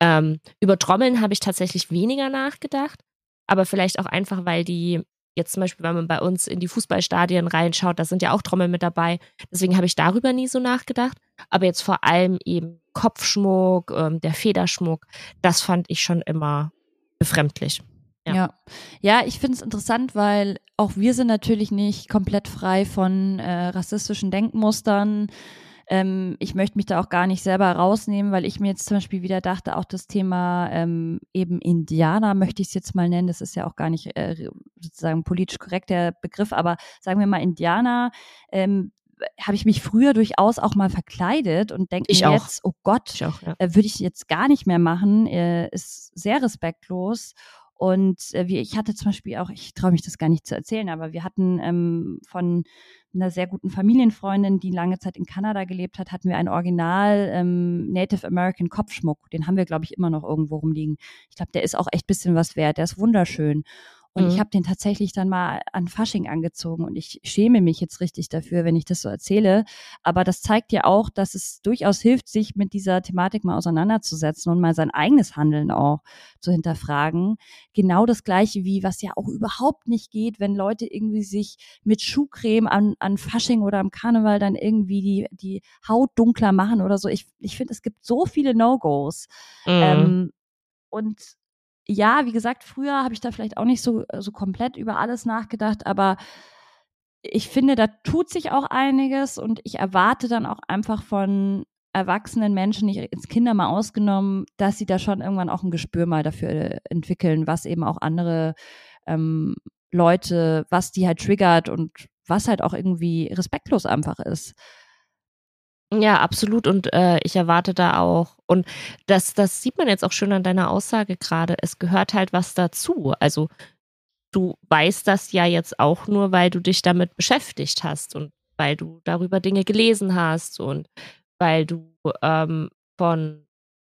Ähm, über Trommeln habe ich tatsächlich weniger nachgedacht, aber vielleicht auch einfach, weil die jetzt zum Beispiel, wenn man bei uns in die Fußballstadien reinschaut, da sind ja auch Trommeln mit dabei. Deswegen habe ich darüber nie so nachgedacht. Aber jetzt vor allem eben Kopfschmuck, ähm, der Federschmuck, das fand ich schon immer befremdlich. Ja. ja, ja ich finde es interessant, weil auch wir sind natürlich nicht komplett frei von äh, rassistischen Denkmustern. Ähm, ich möchte mich da auch gar nicht selber rausnehmen, weil ich mir jetzt zum Beispiel wieder dachte, auch das Thema ähm, eben Indianer möchte ich es jetzt mal nennen. Das ist ja auch gar nicht äh, sozusagen politisch korrekt der Begriff, aber sagen wir mal Indianer. Ähm, habe ich mich früher durchaus auch mal verkleidet und denke mir jetzt, oh Gott, ja. äh, würde ich jetzt gar nicht mehr machen, äh, ist sehr respektlos. Und äh, wie, ich hatte zum Beispiel auch, ich traue mich das gar nicht zu erzählen, aber wir hatten ähm, von einer sehr guten Familienfreundin, die lange Zeit in Kanada gelebt hat, hatten wir einen Original ähm, Native American Kopfschmuck. Den haben wir, glaube ich, immer noch irgendwo rumliegen. Ich glaube, der ist auch echt bisschen was wert. Der ist wunderschön. Und mhm. ich habe den tatsächlich dann mal an Fasching angezogen und ich schäme mich jetzt richtig dafür, wenn ich das so erzähle. Aber das zeigt ja auch, dass es durchaus hilft, sich mit dieser Thematik mal auseinanderzusetzen und mal sein eigenes Handeln auch zu hinterfragen. Genau das gleiche wie, was ja auch überhaupt nicht geht, wenn Leute irgendwie sich mit Schuhcreme an, an Fasching oder am Karneval dann irgendwie die, die Haut dunkler machen oder so. Ich, ich finde, es gibt so viele No-Gos. Mhm. Ähm, und ja, wie gesagt, früher habe ich da vielleicht auch nicht so, äh, so komplett über alles nachgedacht, aber ich finde, da tut sich auch einiges und ich erwarte dann auch einfach von erwachsenen Menschen, ich ins Kinder mal ausgenommen, dass sie da schon irgendwann auch ein Gespür mal dafür äh, entwickeln, was eben auch andere ähm, Leute, was die halt triggert und was halt auch irgendwie respektlos einfach ist. Ja, absolut. Und äh, ich erwarte da auch, und das, das sieht man jetzt auch schön an deiner Aussage gerade, es gehört halt was dazu. Also du weißt das ja jetzt auch nur, weil du dich damit beschäftigt hast und weil du darüber Dinge gelesen hast und weil du ähm, von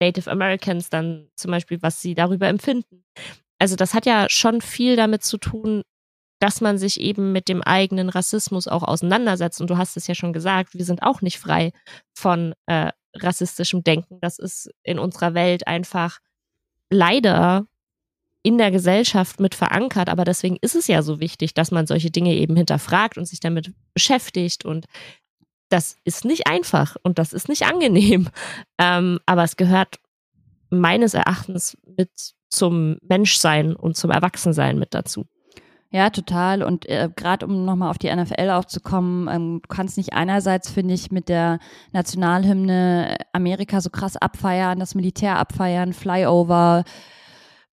Native Americans dann zum Beispiel, was sie darüber empfinden. Also das hat ja schon viel damit zu tun, dass man sich eben mit dem eigenen Rassismus auch auseinandersetzt. Und du hast es ja schon gesagt, wir sind auch nicht frei von äh, rassistischem Denken. Das ist in unserer Welt einfach leider in der Gesellschaft mit verankert. Aber deswegen ist es ja so wichtig, dass man solche Dinge eben hinterfragt und sich damit beschäftigt. Und das ist nicht einfach und das ist nicht angenehm. Ähm, aber es gehört meines Erachtens mit zum Menschsein und zum Erwachsensein mit dazu. Ja, total. Und äh, gerade um nochmal auf die NFL aufzukommen, ähm, du kannst nicht einerseits, finde ich, mit der Nationalhymne Amerika so krass abfeiern, das Militär abfeiern, Flyover,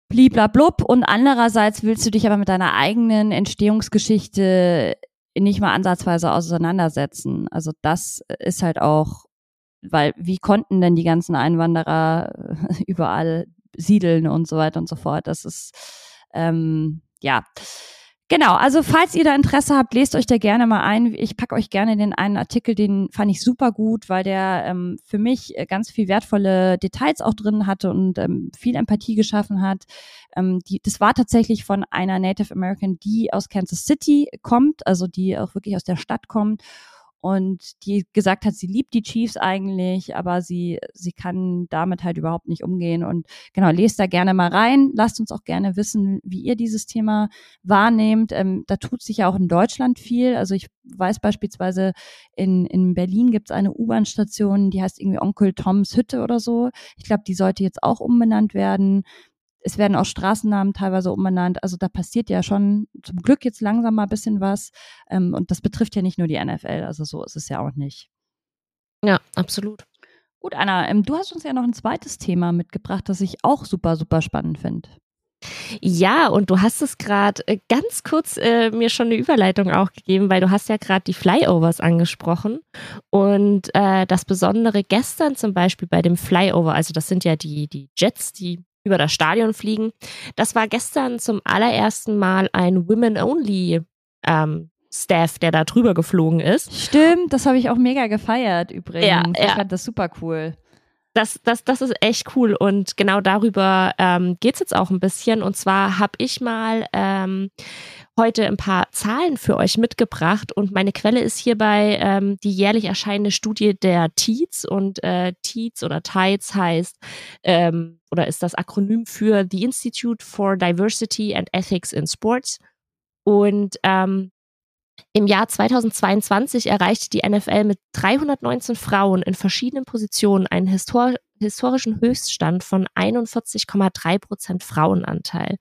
bliblablub. Und andererseits willst du dich aber mit deiner eigenen Entstehungsgeschichte nicht mal ansatzweise auseinandersetzen. Also das ist halt auch, weil wie konnten denn die ganzen Einwanderer überall siedeln und so weiter und so fort. Das ist ähm, ja Genau, also falls ihr da Interesse habt, lest euch da gerne mal ein. Ich packe euch gerne den einen Artikel, den fand ich super gut, weil der ähm, für mich äh, ganz viel wertvolle Details auch drin hatte und ähm, viel Empathie geschaffen hat. Ähm, die, das war tatsächlich von einer Native American, die aus Kansas City kommt, also die auch wirklich aus der Stadt kommt und die gesagt hat, sie liebt die Chiefs eigentlich, aber sie, sie kann damit halt überhaupt nicht umgehen. Und genau, lest da gerne mal rein. Lasst uns auch gerne wissen, wie ihr dieses Thema wahrnehmt. Ähm, da tut sich ja auch in Deutschland viel. Also ich weiß beispielsweise, in, in Berlin gibt es eine U-Bahn-Station, die heißt irgendwie Onkel Toms Hütte oder so. Ich glaube, die sollte jetzt auch umbenannt werden. Es werden auch Straßennamen teilweise umbenannt. Also da passiert ja schon zum Glück jetzt langsam mal ein bisschen was. Ähm, und das betrifft ja nicht nur die NFL. Also so ist es ja auch nicht. Ja, absolut. Gut, Anna, ähm, du hast uns ja noch ein zweites Thema mitgebracht, das ich auch super, super spannend finde. Ja, und du hast es gerade äh, ganz kurz äh, mir schon eine Überleitung auch gegeben, weil du hast ja gerade die Flyovers angesprochen. Und äh, das Besondere gestern zum Beispiel bei dem Flyover, also das sind ja die, die Jets, die über das Stadion fliegen. Das war gestern zum allerersten Mal ein Women-Only ähm, Staff, der da drüber geflogen ist. Stimmt, das habe ich auch mega gefeiert übrigens. Ja, ja. Ich fand das super cool. Das, das, das ist echt cool und genau darüber ähm, geht es jetzt auch ein bisschen. Und zwar habe ich mal ähm, heute ein paar Zahlen für euch mitgebracht und meine Quelle ist hierbei ähm, die jährlich erscheinende Studie der TEEDS und äh, TEEDS oder TIDES heißt ähm, oder ist das Akronym für The Institute for Diversity and Ethics in Sports und ähm, im Jahr 2022 erreichte die NFL mit 319 Frauen in verschiedenen Positionen einen histor historischen Höchststand von 41,3 Prozent Frauenanteil.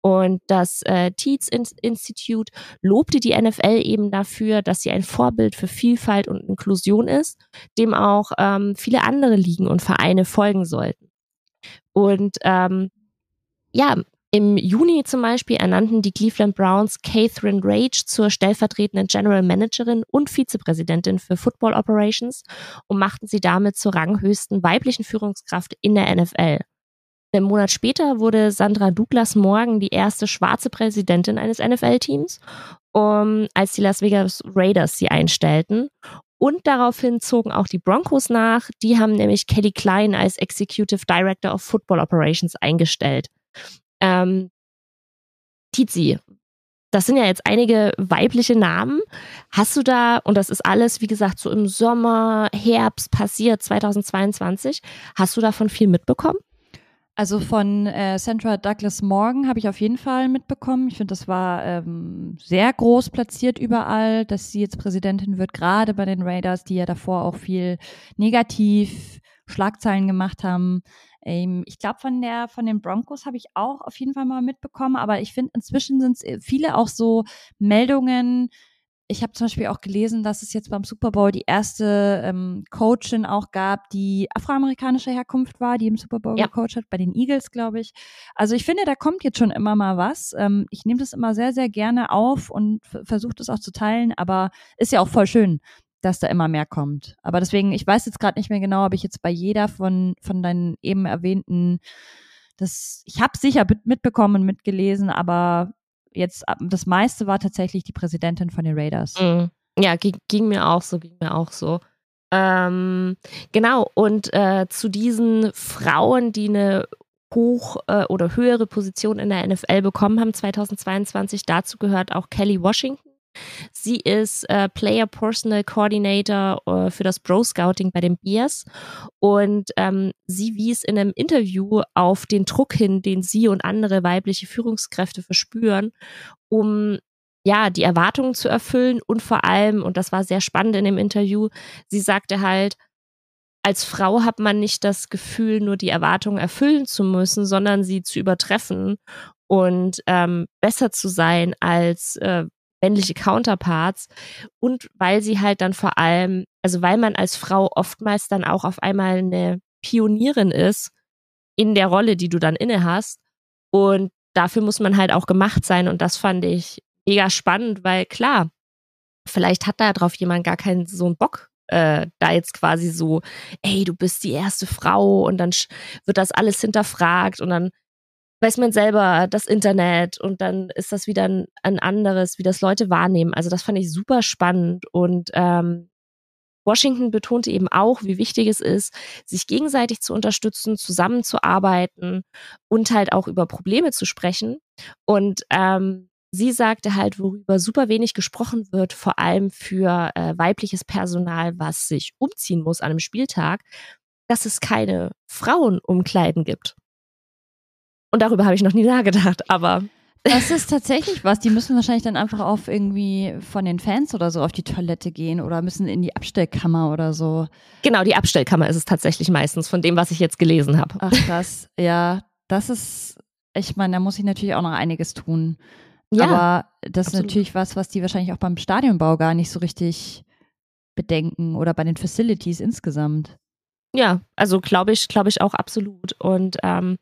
Und das äh, Teats Institute lobte die NFL eben dafür, dass sie ein Vorbild für Vielfalt und Inklusion ist, dem auch ähm, viele andere Ligen und Vereine folgen sollten. Und ähm, ja, im Juni zum Beispiel ernannten die Cleveland Browns Catherine Rage zur stellvertretenden General Managerin und Vizepräsidentin für Football Operations und machten sie damit zur ranghöchsten weiblichen Führungskraft in der NFL. Einen Monat später wurde Sandra Douglas Morgan die erste schwarze Präsidentin eines NFL-Teams, um, als die Las Vegas Raiders sie einstellten. Und daraufhin zogen auch die Broncos nach. Die haben nämlich Kelly Klein als Executive Director of Football Operations eingestellt. Ähm, Tizi, das sind ja jetzt einige weibliche Namen. Hast du da, und das ist alles, wie gesagt, so im Sommer, Herbst passiert, 2022, hast du davon viel mitbekommen? Also von äh, Sandra Douglas Morgan habe ich auf jeden Fall mitbekommen. Ich finde, das war ähm, sehr groß platziert überall, dass sie jetzt Präsidentin wird, gerade bei den Raiders, die ja davor auch viel negativ Schlagzeilen gemacht haben. Ähm, ich glaube, von der, von den Broncos habe ich auch auf jeden Fall mal mitbekommen, aber ich finde, inzwischen sind es äh, viele auch so Meldungen, ich habe zum Beispiel auch gelesen, dass es jetzt beim Super Bowl die erste ähm, Coachin auch gab, die afroamerikanischer Herkunft war, die im Super Bowl ja. gecoacht hat, bei den Eagles, glaube ich. Also ich finde, da kommt jetzt schon immer mal was. Ähm, ich nehme das immer sehr, sehr gerne auf und versuche das auch zu teilen, aber ist ja auch voll schön, dass da immer mehr kommt. Aber deswegen, ich weiß jetzt gerade nicht mehr genau, ob ich jetzt bei jeder von, von deinen eben erwähnten, das, ich habe sicher mitbekommen und mitgelesen, aber jetzt das meiste war tatsächlich die Präsidentin von den Raiders. Mhm. Ja, ging, ging, mir auch so, ging mir auch so. Ähm, genau, und äh, zu diesen Frauen, die eine hoch äh, oder höhere Position in der NFL bekommen haben 2022, dazu gehört auch Kelly Washington Sie ist äh, Player Personal Coordinator äh, für das Pro Scouting bei den Bears. Und ähm, sie wies in einem Interview auf den Druck hin, den sie und andere weibliche Führungskräfte verspüren, um ja, die Erwartungen zu erfüllen. Und vor allem, und das war sehr spannend in dem Interview, sie sagte halt, als Frau hat man nicht das Gefühl, nur die Erwartungen erfüllen zu müssen, sondern sie zu übertreffen und ähm, besser zu sein als äh, männliche Counterparts und weil sie halt dann vor allem, also weil man als Frau oftmals dann auch auf einmal eine Pionierin ist in der Rolle, die du dann inne hast. Und dafür muss man halt auch gemacht sein und das fand ich mega spannend, weil klar, vielleicht hat da drauf jemand gar keinen so einen Bock äh, da jetzt quasi so, ey, du bist die erste Frau und dann wird das alles hinterfragt und dann weiß man selber das Internet und dann ist das wieder ein, ein anderes, wie das Leute wahrnehmen. Also das fand ich super spannend und ähm, Washington betonte eben auch, wie wichtig es ist, sich gegenseitig zu unterstützen, zusammenzuarbeiten und halt auch über Probleme zu sprechen. Und ähm, sie sagte halt, worüber super wenig gesprochen wird, vor allem für äh, weibliches Personal, was sich umziehen muss an einem Spieltag, dass es keine Frauenumkleiden gibt. Und darüber habe ich noch nie nachgedacht, aber. Das ist tatsächlich was. Die müssen wahrscheinlich dann einfach auf irgendwie von den Fans oder so auf die Toilette gehen oder müssen in die Abstellkammer oder so. Genau, die Abstellkammer ist es tatsächlich meistens, von dem, was ich jetzt gelesen habe. Ach krass, ja. Das ist, ich meine, da muss ich natürlich auch noch einiges tun. Ja, Aber das absolut. ist natürlich was, was die wahrscheinlich auch beim Stadionbau gar nicht so richtig bedenken oder bei den Facilities insgesamt. Ja, also glaube ich, glaube ich auch absolut. Und ähm,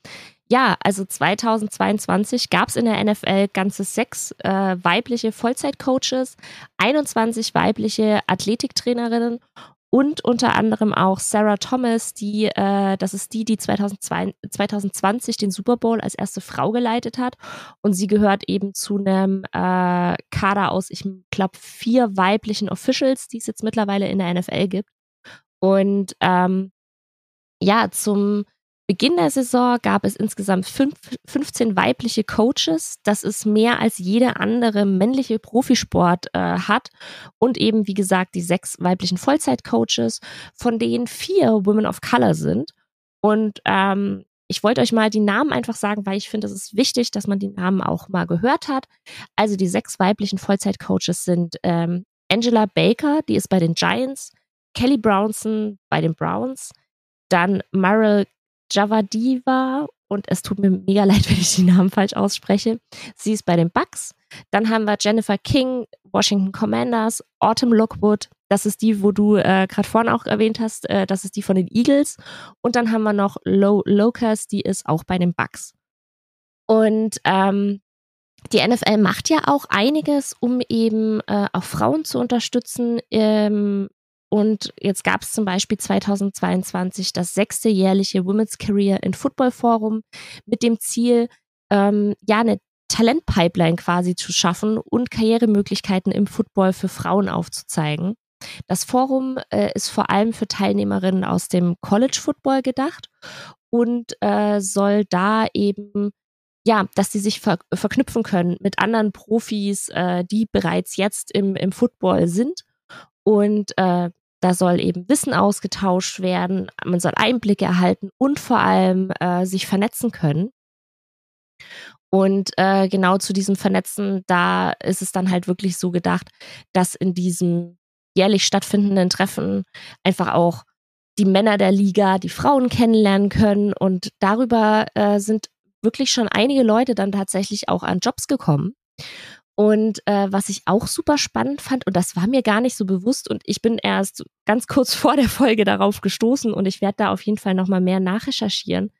ja, also 2022 gab es in der NFL ganze sechs äh, weibliche Vollzeitcoaches, 21 weibliche Athletiktrainerinnen und unter anderem auch Sarah Thomas, die, äh, das ist die, die 2002, 2020 den Super Bowl als erste Frau geleitet hat. Und sie gehört eben zu einem äh, Kader aus, ich glaube, vier weiblichen Officials, die es jetzt mittlerweile in der NFL gibt. Und ähm, ja, zum Beginn der Saison gab es insgesamt fünf, 15 weibliche Coaches. Das ist mehr als jeder andere männliche Profisport äh, hat. Und eben, wie gesagt, die sechs weiblichen Vollzeit-Coaches, von denen vier Women of Color sind. Und ähm, ich wollte euch mal die Namen einfach sagen, weil ich finde, es ist wichtig, dass man die Namen auch mal gehört hat. Also die sechs weiblichen Vollzeit-Coaches sind ähm, Angela Baker, die ist bei den Giants, Kelly Brownson bei den Browns, dann Meryl Javadiva und es tut mir mega leid, wenn ich die Namen falsch ausspreche. Sie ist bei den Bucks. Dann haben wir Jennifer King, Washington Commanders, Autumn Lockwood, das ist die, wo du äh, gerade vorhin auch erwähnt hast, äh, das ist die von den Eagles. Und dann haben wir noch Lo Locus, die ist auch bei den Bucks. Und ähm, die NFL macht ja auch einiges, um eben äh, auch Frauen zu unterstützen. Ähm, und jetzt gab es zum Beispiel 2022 das sechste jährliche Women's Career in Football Forum mit dem Ziel, ähm, ja, eine Talentpipeline quasi zu schaffen und Karrieremöglichkeiten im Football für Frauen aufzuzeigen. Das Forum äh, ist vor allem für Teilnehmerinnen aus dem College Football gedacht und äh, soll da eben ja, dass sie sich ver verknüpfen können mit anderen Profis, äh, die bereits jetzt im, im Football sind und äh, da soll eben Wissen ausgetauscht werden, man soll Einblicke erhalten und vor allem äh, sich vernetzen können. Und äh, genau zu diesem Vernetzen, da ist es dann halt wirklich so gedacht, dass in diesem jährlich stattfindenden Treffen einfach auch die Männer der Liga, die Frauen kennenlernen können. Und darüber äh, sind wirklich schon einige Leute dann tatsächlich auch an Jobs gekommen. Und äh, was ich auch super spannend fand, und das war mir gar nicht so bewusst, und ich bin erst ganz kurz vor der Folge darauf gestoßen und ich werde da auf jeden Fall nochmal mehr nachrecherchieren.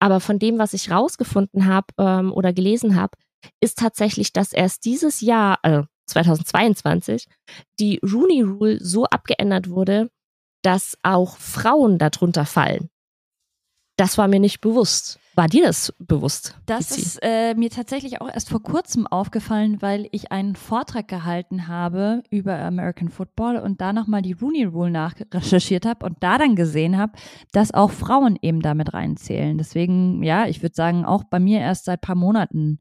Aber von dem, was ich rausgefunden habe ähm, oder gelesen habe, ist tatsächlich, dass erst dieses Jahr, äh, 2022, die Rooney Rule so abgeändert wurde, dass auch Frauen darunter fallen. Das war mir nicht bewusst. War dir das bewusst? Das Izzy? ist äh, mir tatsächlich auch erst vor kurzem aufgefallen, weil ich einen Vortrag gehalten habe über American Football und da nochmal die Rooney Rule nachrecherchiert habe und da dann gesehen habe, dass auch Frauen eben damit reinzählen. Deswegen, ja, ich würde sagen, auch bei mir erst seit paar Monaten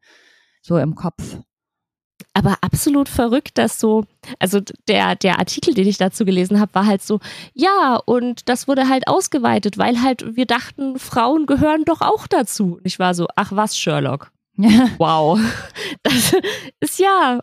so im Kopf aber absolut verrückt, dass so, also der, der Artikel, den ich dazu gelesen habe, war halt so, ja, und das wurde halt ausgeweitet, weil halt wir dachten, Frauen gehören doch auch dazu. Und ich war so, ach was, Sherlock. wow. Das ist ja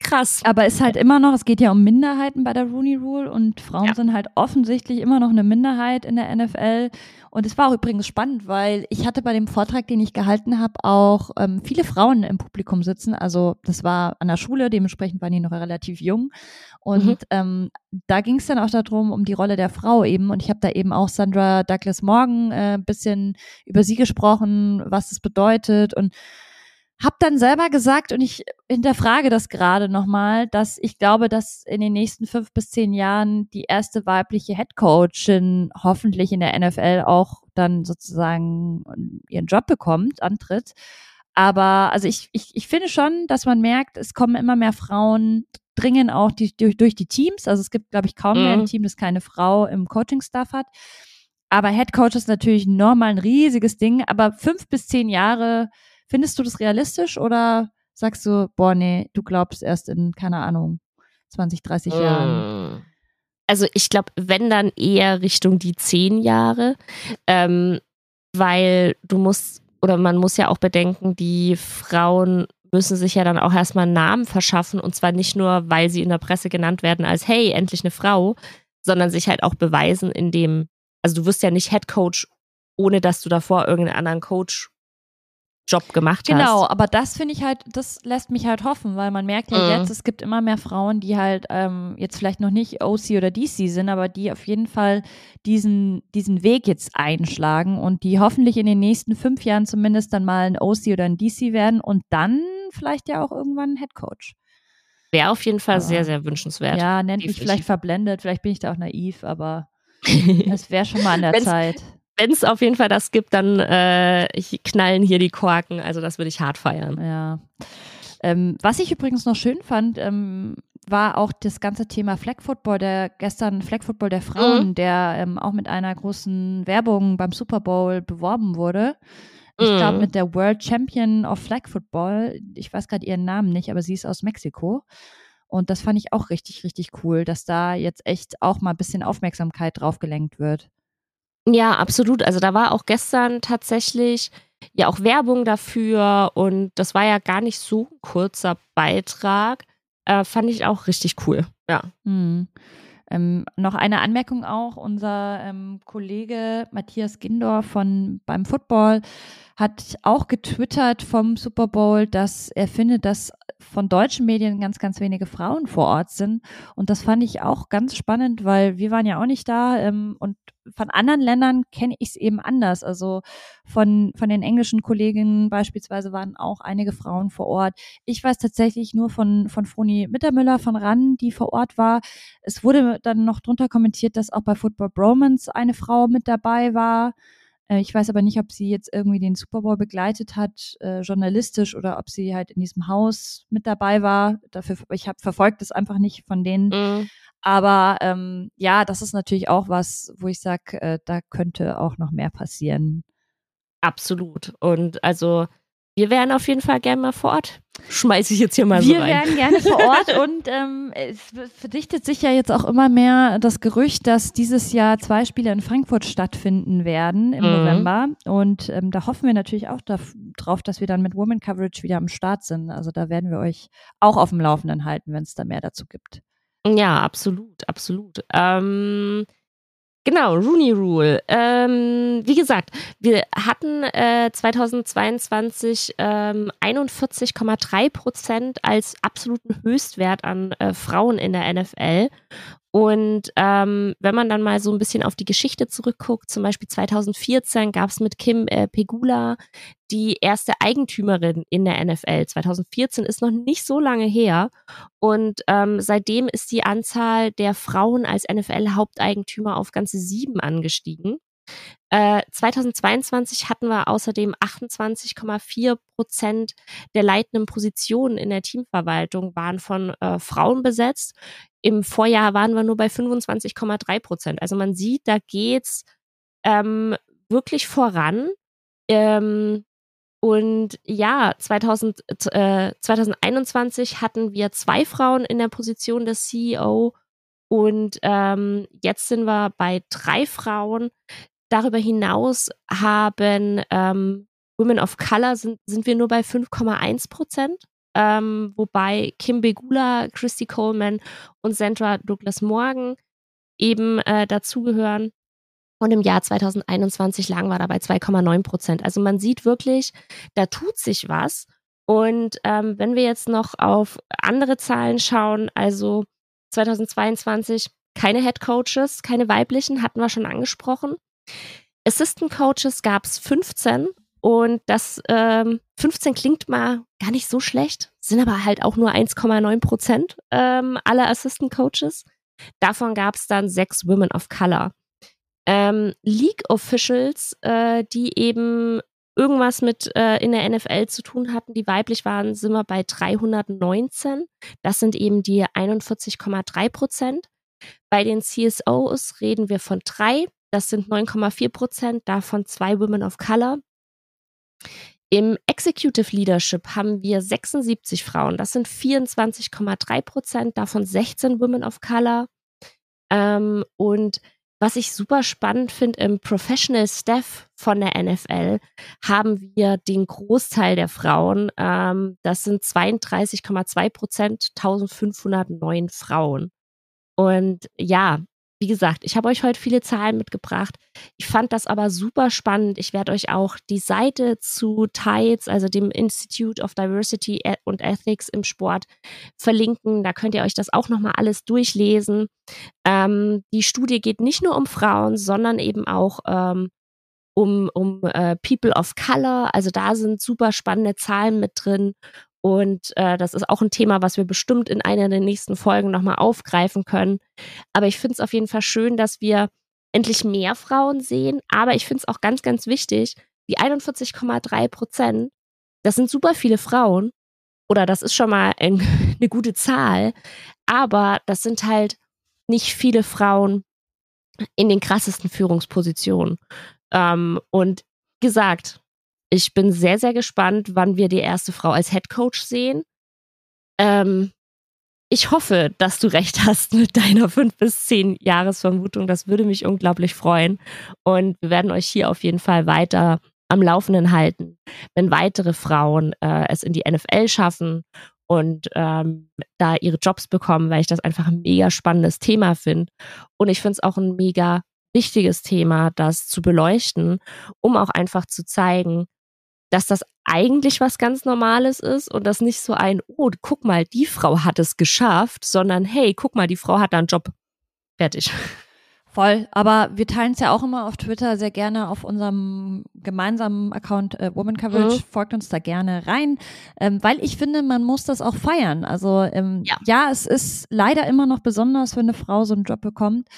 krass. Aber ist halt immer noch, es geht ja um Minderheiten bei der Rooney Rule und Frauen ja. sind halt offensichtlich immer noch eine Minderheit in der NFL. Und es war auch übrigens spannend, weil ich hatte bei dem Vortrag, den ich gehalten habe, auch ähm, viele Frauen im Publikum sitzen. Also das war an der Schule, dementsprechend waren die noch relativ jung. Und mhm. ähm, da ging es dann auch darum, um die Rolle der Frau eben. Und ich habe da eben auch Sandra Douglas Morgan äh, bisschen über sie gesprochen, was es bedeutet und hab dann selber gesagt, und ich hinterfrage das gerade nochmal, dass ich glaube, dass in den nächsten fünf bis zehn Jahren die erste weibliche Headcoachin hoffentlich in der NFL auch dann sozusagen ihren Job bekommt, antritt. Aber also ich, ich, ich finde schon, dass man merkt, es kommen immer mehr Frauen, dringen auch die, durch, durch die Teams. Also es gibt, glaube ich, kaum mehr ein mhm. Team, das keine Frau im Coaching-Staff hat. Aber Headcoach ist natürlich normal ein riesiges Ding. Aber fünf bis zehn Jahre Findest du das realistisch oder sagst du, boah, nee, du glaubst erst in, keine Ahnung, 20, 30 mm. Jahren? Also ich glaube, wenn dann eher Richtung die zehn Jahre, ähm, weil du musst, oder man muss ja auch bedenken, die Frauen müssen sich ja dann auch erstmal einen Namen verschaffen und zwar nicht nur, weil sie in der Presse genannt werden als, hey, endlich eine Frau, sondern sich halt auch beweisen, indem, also du wirst ja nicht Head Coach, ohne dass du davor irgendeinen anderen Coach Job gemacht genau, hast. Genau, aber das finde ich halt, das lässt mich halt hoffen, weil man merkt ja mhm. jetzt, es gibt immer mehr Frauen, die halt ähm, jetzt vielleicht noch nicht OC oder DC sind, aber die auf jeden Fall diesen, diesen Weg jetzt einschlagen und die hoffentlich in den nächsten fünf Jahren zumindest dann mal ein OC oder ein DC werden und dann vielleicht ja auch irgendwann ein Head Coach. Wäre auf jeden Fall aber, sehr, sehr wünschenswert. Ja, nennt mich vielleicht verblendet, vielleicht bin ich da auch naiv, aber es wäre schon mal an der Zeit wenn es auf jeden Fall das gibt, dann äh, knallen hier die Korken. Also das würde ich hart feiern. Ja. Ähm, was ich übrigens noch schön fand, ähm, war auch das ganze Thema Flag Football, der gestern Flag Football der Frauen, mhm. der ähm, auch mit einer großen Werbung beim Super Bowl beworben wurde. Ich glaube, mhm. mit der World Champion of Flag Football, ich weiß gerade ihren Namen nicht, aber sie ist aus Mexiko. Und das fand ich auch richtig, richtig cool, dass da jetzt echt auch mal ein bisschen Aufmerksamkeit drauf gelenkt wird. Ja, absolut. Also da war auch gestern tatsächlich ja auch Werbung dafür und das war ja gar nicht so ein kurzer Beitrag. Äh, fand ich auch richtig cool. Ja. Hm. Ähm, noch eine Anmerkung auch, unser ähm, Kollege Matthias Gindor von beim Football hat auch getwittert vom Super Bowl, dass er findet, dass von deutschen Medien ganz, ganz wenige Frauen vor Ort sind. Und das fand ich auch ganz spannend, weil wir waren ja auch nicht da ähm, und von anderen Ländern kenne ich es eben anders. Also von, von den englischen Kolleginnen beispielsweise waren auch einige Frauen vor Ort. Ich weiß tatsächlich nur von, von Froni Mittermüller von RAN, die vor Ort war. Es wurde dann noch drunter kommentiert, dass auch bei Football Bromance eine Frau mit dabei war. Äh, ich weiß aber nicht, ob sie jetzt irgendwie den Super Bowl begleitet hat, äh, journalistisch, oder ob sie halt in diesem Haus mit dabei war. Dafür, ich habe verfolgt es einfach nicht von denen. Mhm. Aber ähm, ja, das ist natürlich auch was, wo ich sage, äh, da könnte auch noch mehr passieren. Absolut. Und also wir wären auf jeden Fall gerne mal vor Ort. Schmeiße ich jetzt hier mal wir so rein. Wir wären gerne vor Ort und ähm, es verdichtet sich ja jetzt auch immer mehr das Gerücht, dass dieses Jahr zwei Spiele in Frankfurt stattfinden werden im mhm. November. Und ähm, da hoffen wir natürlich auch drauf, dass wir dann mit Woman Coverage wieder am Start sind. Also da werden wir euch auch auf dem Laufenden halten, wenn es da mehr dazu gibt. Ja, absolut, absolut. Ähm, Genau, Rooney Rule. Ähm, wie gesagt, wir hatten äh, 2022 ähm, 41,3 Prozent als absoluten Höchstwert an äh, Frauen in der NFL. Und ähm, wenn man dann mal so ein bisschen auf die Geschichte zurückguckt, zum Beispiel 2014 gab es mit Kim äh, Pegula die erste Eigentümerin in der NFL. 2014 ist noch nicht so lange her. Und ähm, seitdem ist die Anzahl der Frauen als NFL-Haupteigentümer auf ganze sieben angestiegen. Äh, 2022 hatten wir außerdem 28,4 Prozent der leitenden Positionen in der Teamverwaltung waren von äh, Frauen besetzt. Im Vorjahr waren wir nur bei 25,3 Prozent. Also man sieht, da geht's ähm, wirklich voran. Ähm, und ja, 2000, äh, 2021 hatten wir zwei Frauen in der Position des CEO und ähm, jetzt sind wir bei drei Frauen. Darüber hinaus haben ähm, Women of Color sind, sind wir nur bei 5,1 Prozent, ähm, wobei Kim Begula, Christy Coleman und Sandra Douglas Morgan eben äh, dazugehören. Und im Jahr 2021 lagen wir dabei 2,9 Prozent. Also man sieht wirklich, da tut sich was. Und ähm, wenn wir jetzt noch auf andere Zahlen schauen, also 2022 keine Head Coaches, keine weiblichen, hatten wir schon angesprochen. Assistant Coaches gab es 15 und das ähm, 15 klingt mal gar nicht so schlecht, sind aber halt auch nur 1,9 Prozent ähm, aller Assistant Coaches. Davon gab es dann sechs Women of Color. Ähm, League Officials, äh, die eben irgendwas mit äh, in der NFL zu tun hatten, die weiblich waren, sind wir bei 319. Das sind eben die 41,3 Prozent. Bei den CSOs reden wir von drei. Das sind 9,4 Prozent, davon zwei Women of Color. Im Executive Leadership haben wir 76 Frauen. Das sind 24,3 Prozent, davon 16 Women of Color. Ähm, und was ich super spannend finde, im Professional Staff von der NFL haben wir den Großteil der Frauen. Ähm, das sind 32,2 Prozent, 1509 Frauen. Und ja, wie gesagt, ich habe euch heute viele Zahlen mitgebracht. Ich fand das aber super spannend. Ich werde euch auch die Seite zu TIDES, also dem Institute of Diversity und Ethics im Sport, verlinken. Da könnt ihr euch das auch nochmal alles durchlesen. Ähm, die Studie geht nicht nur um Frauen, sondern eben auch ähm, um, um äh, People of Color. Also da sind super spannende Zahlen mit drin. Und äh, das ist auch ein Thema, was wir bestimmt in einer der nächsten Folgen nochmal aufgreifen können. Aber ich finde es auf jeden Fall schön, dass wir endlich mehr Frauen sehen. Aber ich finde es auch ganz, ganz wichtig, die 41,3 Prozent, das sind super viele Frauen. oder das ist schon mal ein, eine gute Zahl, aber das sind halt nicht viele Frauen in den krassesten Führungspositionen. Ähm, und gesagt, ich bin sehr, sehr gespannt, wann wir die erste Frau als Head Coach sehen. Ähm, ich hoffe, dass du recht hast mit deiner fünf bis zehn Jahresvermutung. Das würde mich unglaublich freuen. Und wir werden euch hier auf jeden Fall weiter am Laufenden halten, wenn weitere Frauen äh, es in die NFL schaffen und ähm, da ihre Jobs bekommen, weil ich das einfach ein mega spannendes Thema finde. Und ich finde es auch ein mega wichtiges Thema, das zu beleuchten, um auch einfach zu zeigen, dass das eigentlich was ganz Normales ist und das nicht so ein, oh, guck mal, die Frau hat es geschafft, sondern hey, guck mal, die Frau hat da einen Job. Fertig. Voll, aber wir teilen es ja auch immer auf Twitter sehr gerne auf unserem gemeinsamen Account äh, Woman Coverage. Mhm. Folgt uns da gerne rein, ähm, weil ich finde, man muss das auch feiern. Also ähm, ja. ja, es ist leider immer noch besonders, wenn eine Frau so einen Job bekommt.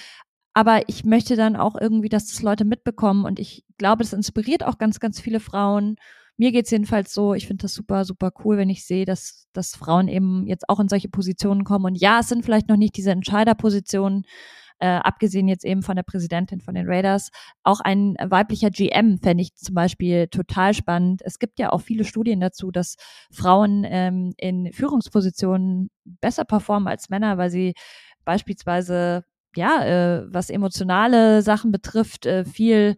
Aber ich möchte dann auch irgendwie, dass das Leute mitbekommen und ich glaube, das inspiriert auch ganz, ganz viele Frauen mir geht's jedenfalls so, ich finde das super, super cool, wenn ich sehe, dass, dass Frauen eben jetzt auch in solche Positionen kommen. Und ja, es sind vielleicht noch nicht diese Entscheiderpositionen, äh, abgesehen jetzt eben von der Präsidentin von den Raiders. Auch ein weiblicher GM fände ich zum Beispiel total spannend. Es gibt ja auch viele Studien dazu, dass Frauen ähm, in Führungspositionen besser performen als Männer, weil sie beispielsweise ja, äh, was emotionale Sachen betrifft, äh, viel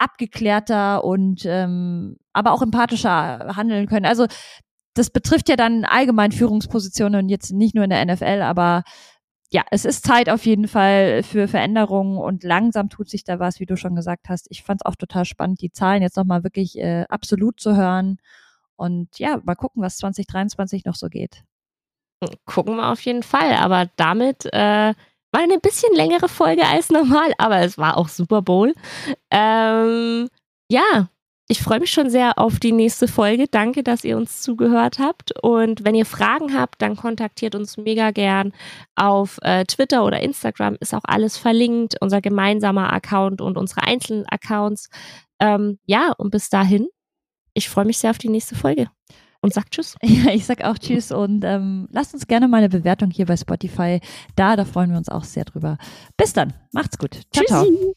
abgeklärter und ähm, aber auch empathischer handeln können. Also das betrifft ja dann allgemein Führungspositionen und jetzt nicht nur in der NFL, aber ja, es ist Zeit auf jeden Fall für Veränderungen und langsam tut sich da was, wie du schon gesagt hast. Ich fand es auch total spannend, die Zahlen jetzt nochmal wirklich äh, absolut zu hören. Und ja, mal gucken, was 2023 noch so geht. Gucken wir auf jeden Fall. Aber damit äh, war eine bisschen längere Folge als normal, aber es war auch Super Bowl. Ähm, ja, ich freue mich schon sehr auf die nächste Folge. Danke, dass ihr uns zugehört habt. Und wenn ihr Fragen habt, dann kontaktiert uns mega gern auf äh, Twitter oder Instagram. Ist auch alles verlinkt, unser gemeinsamer Account und unsere einzelnen Accounts. Ähm, ja, und bis dahin, ich freue mich sehr auf die nächste Folge und sagt Tschüss. Ja, ich sag auch Tschüss und ähm, lasst uns gerne mal eine Bewertung hier bei Spotify da. Da freuen wir uns auch sehr drüber. Bis dann. Macht's gut. Ciao, Tschüssi. ciao.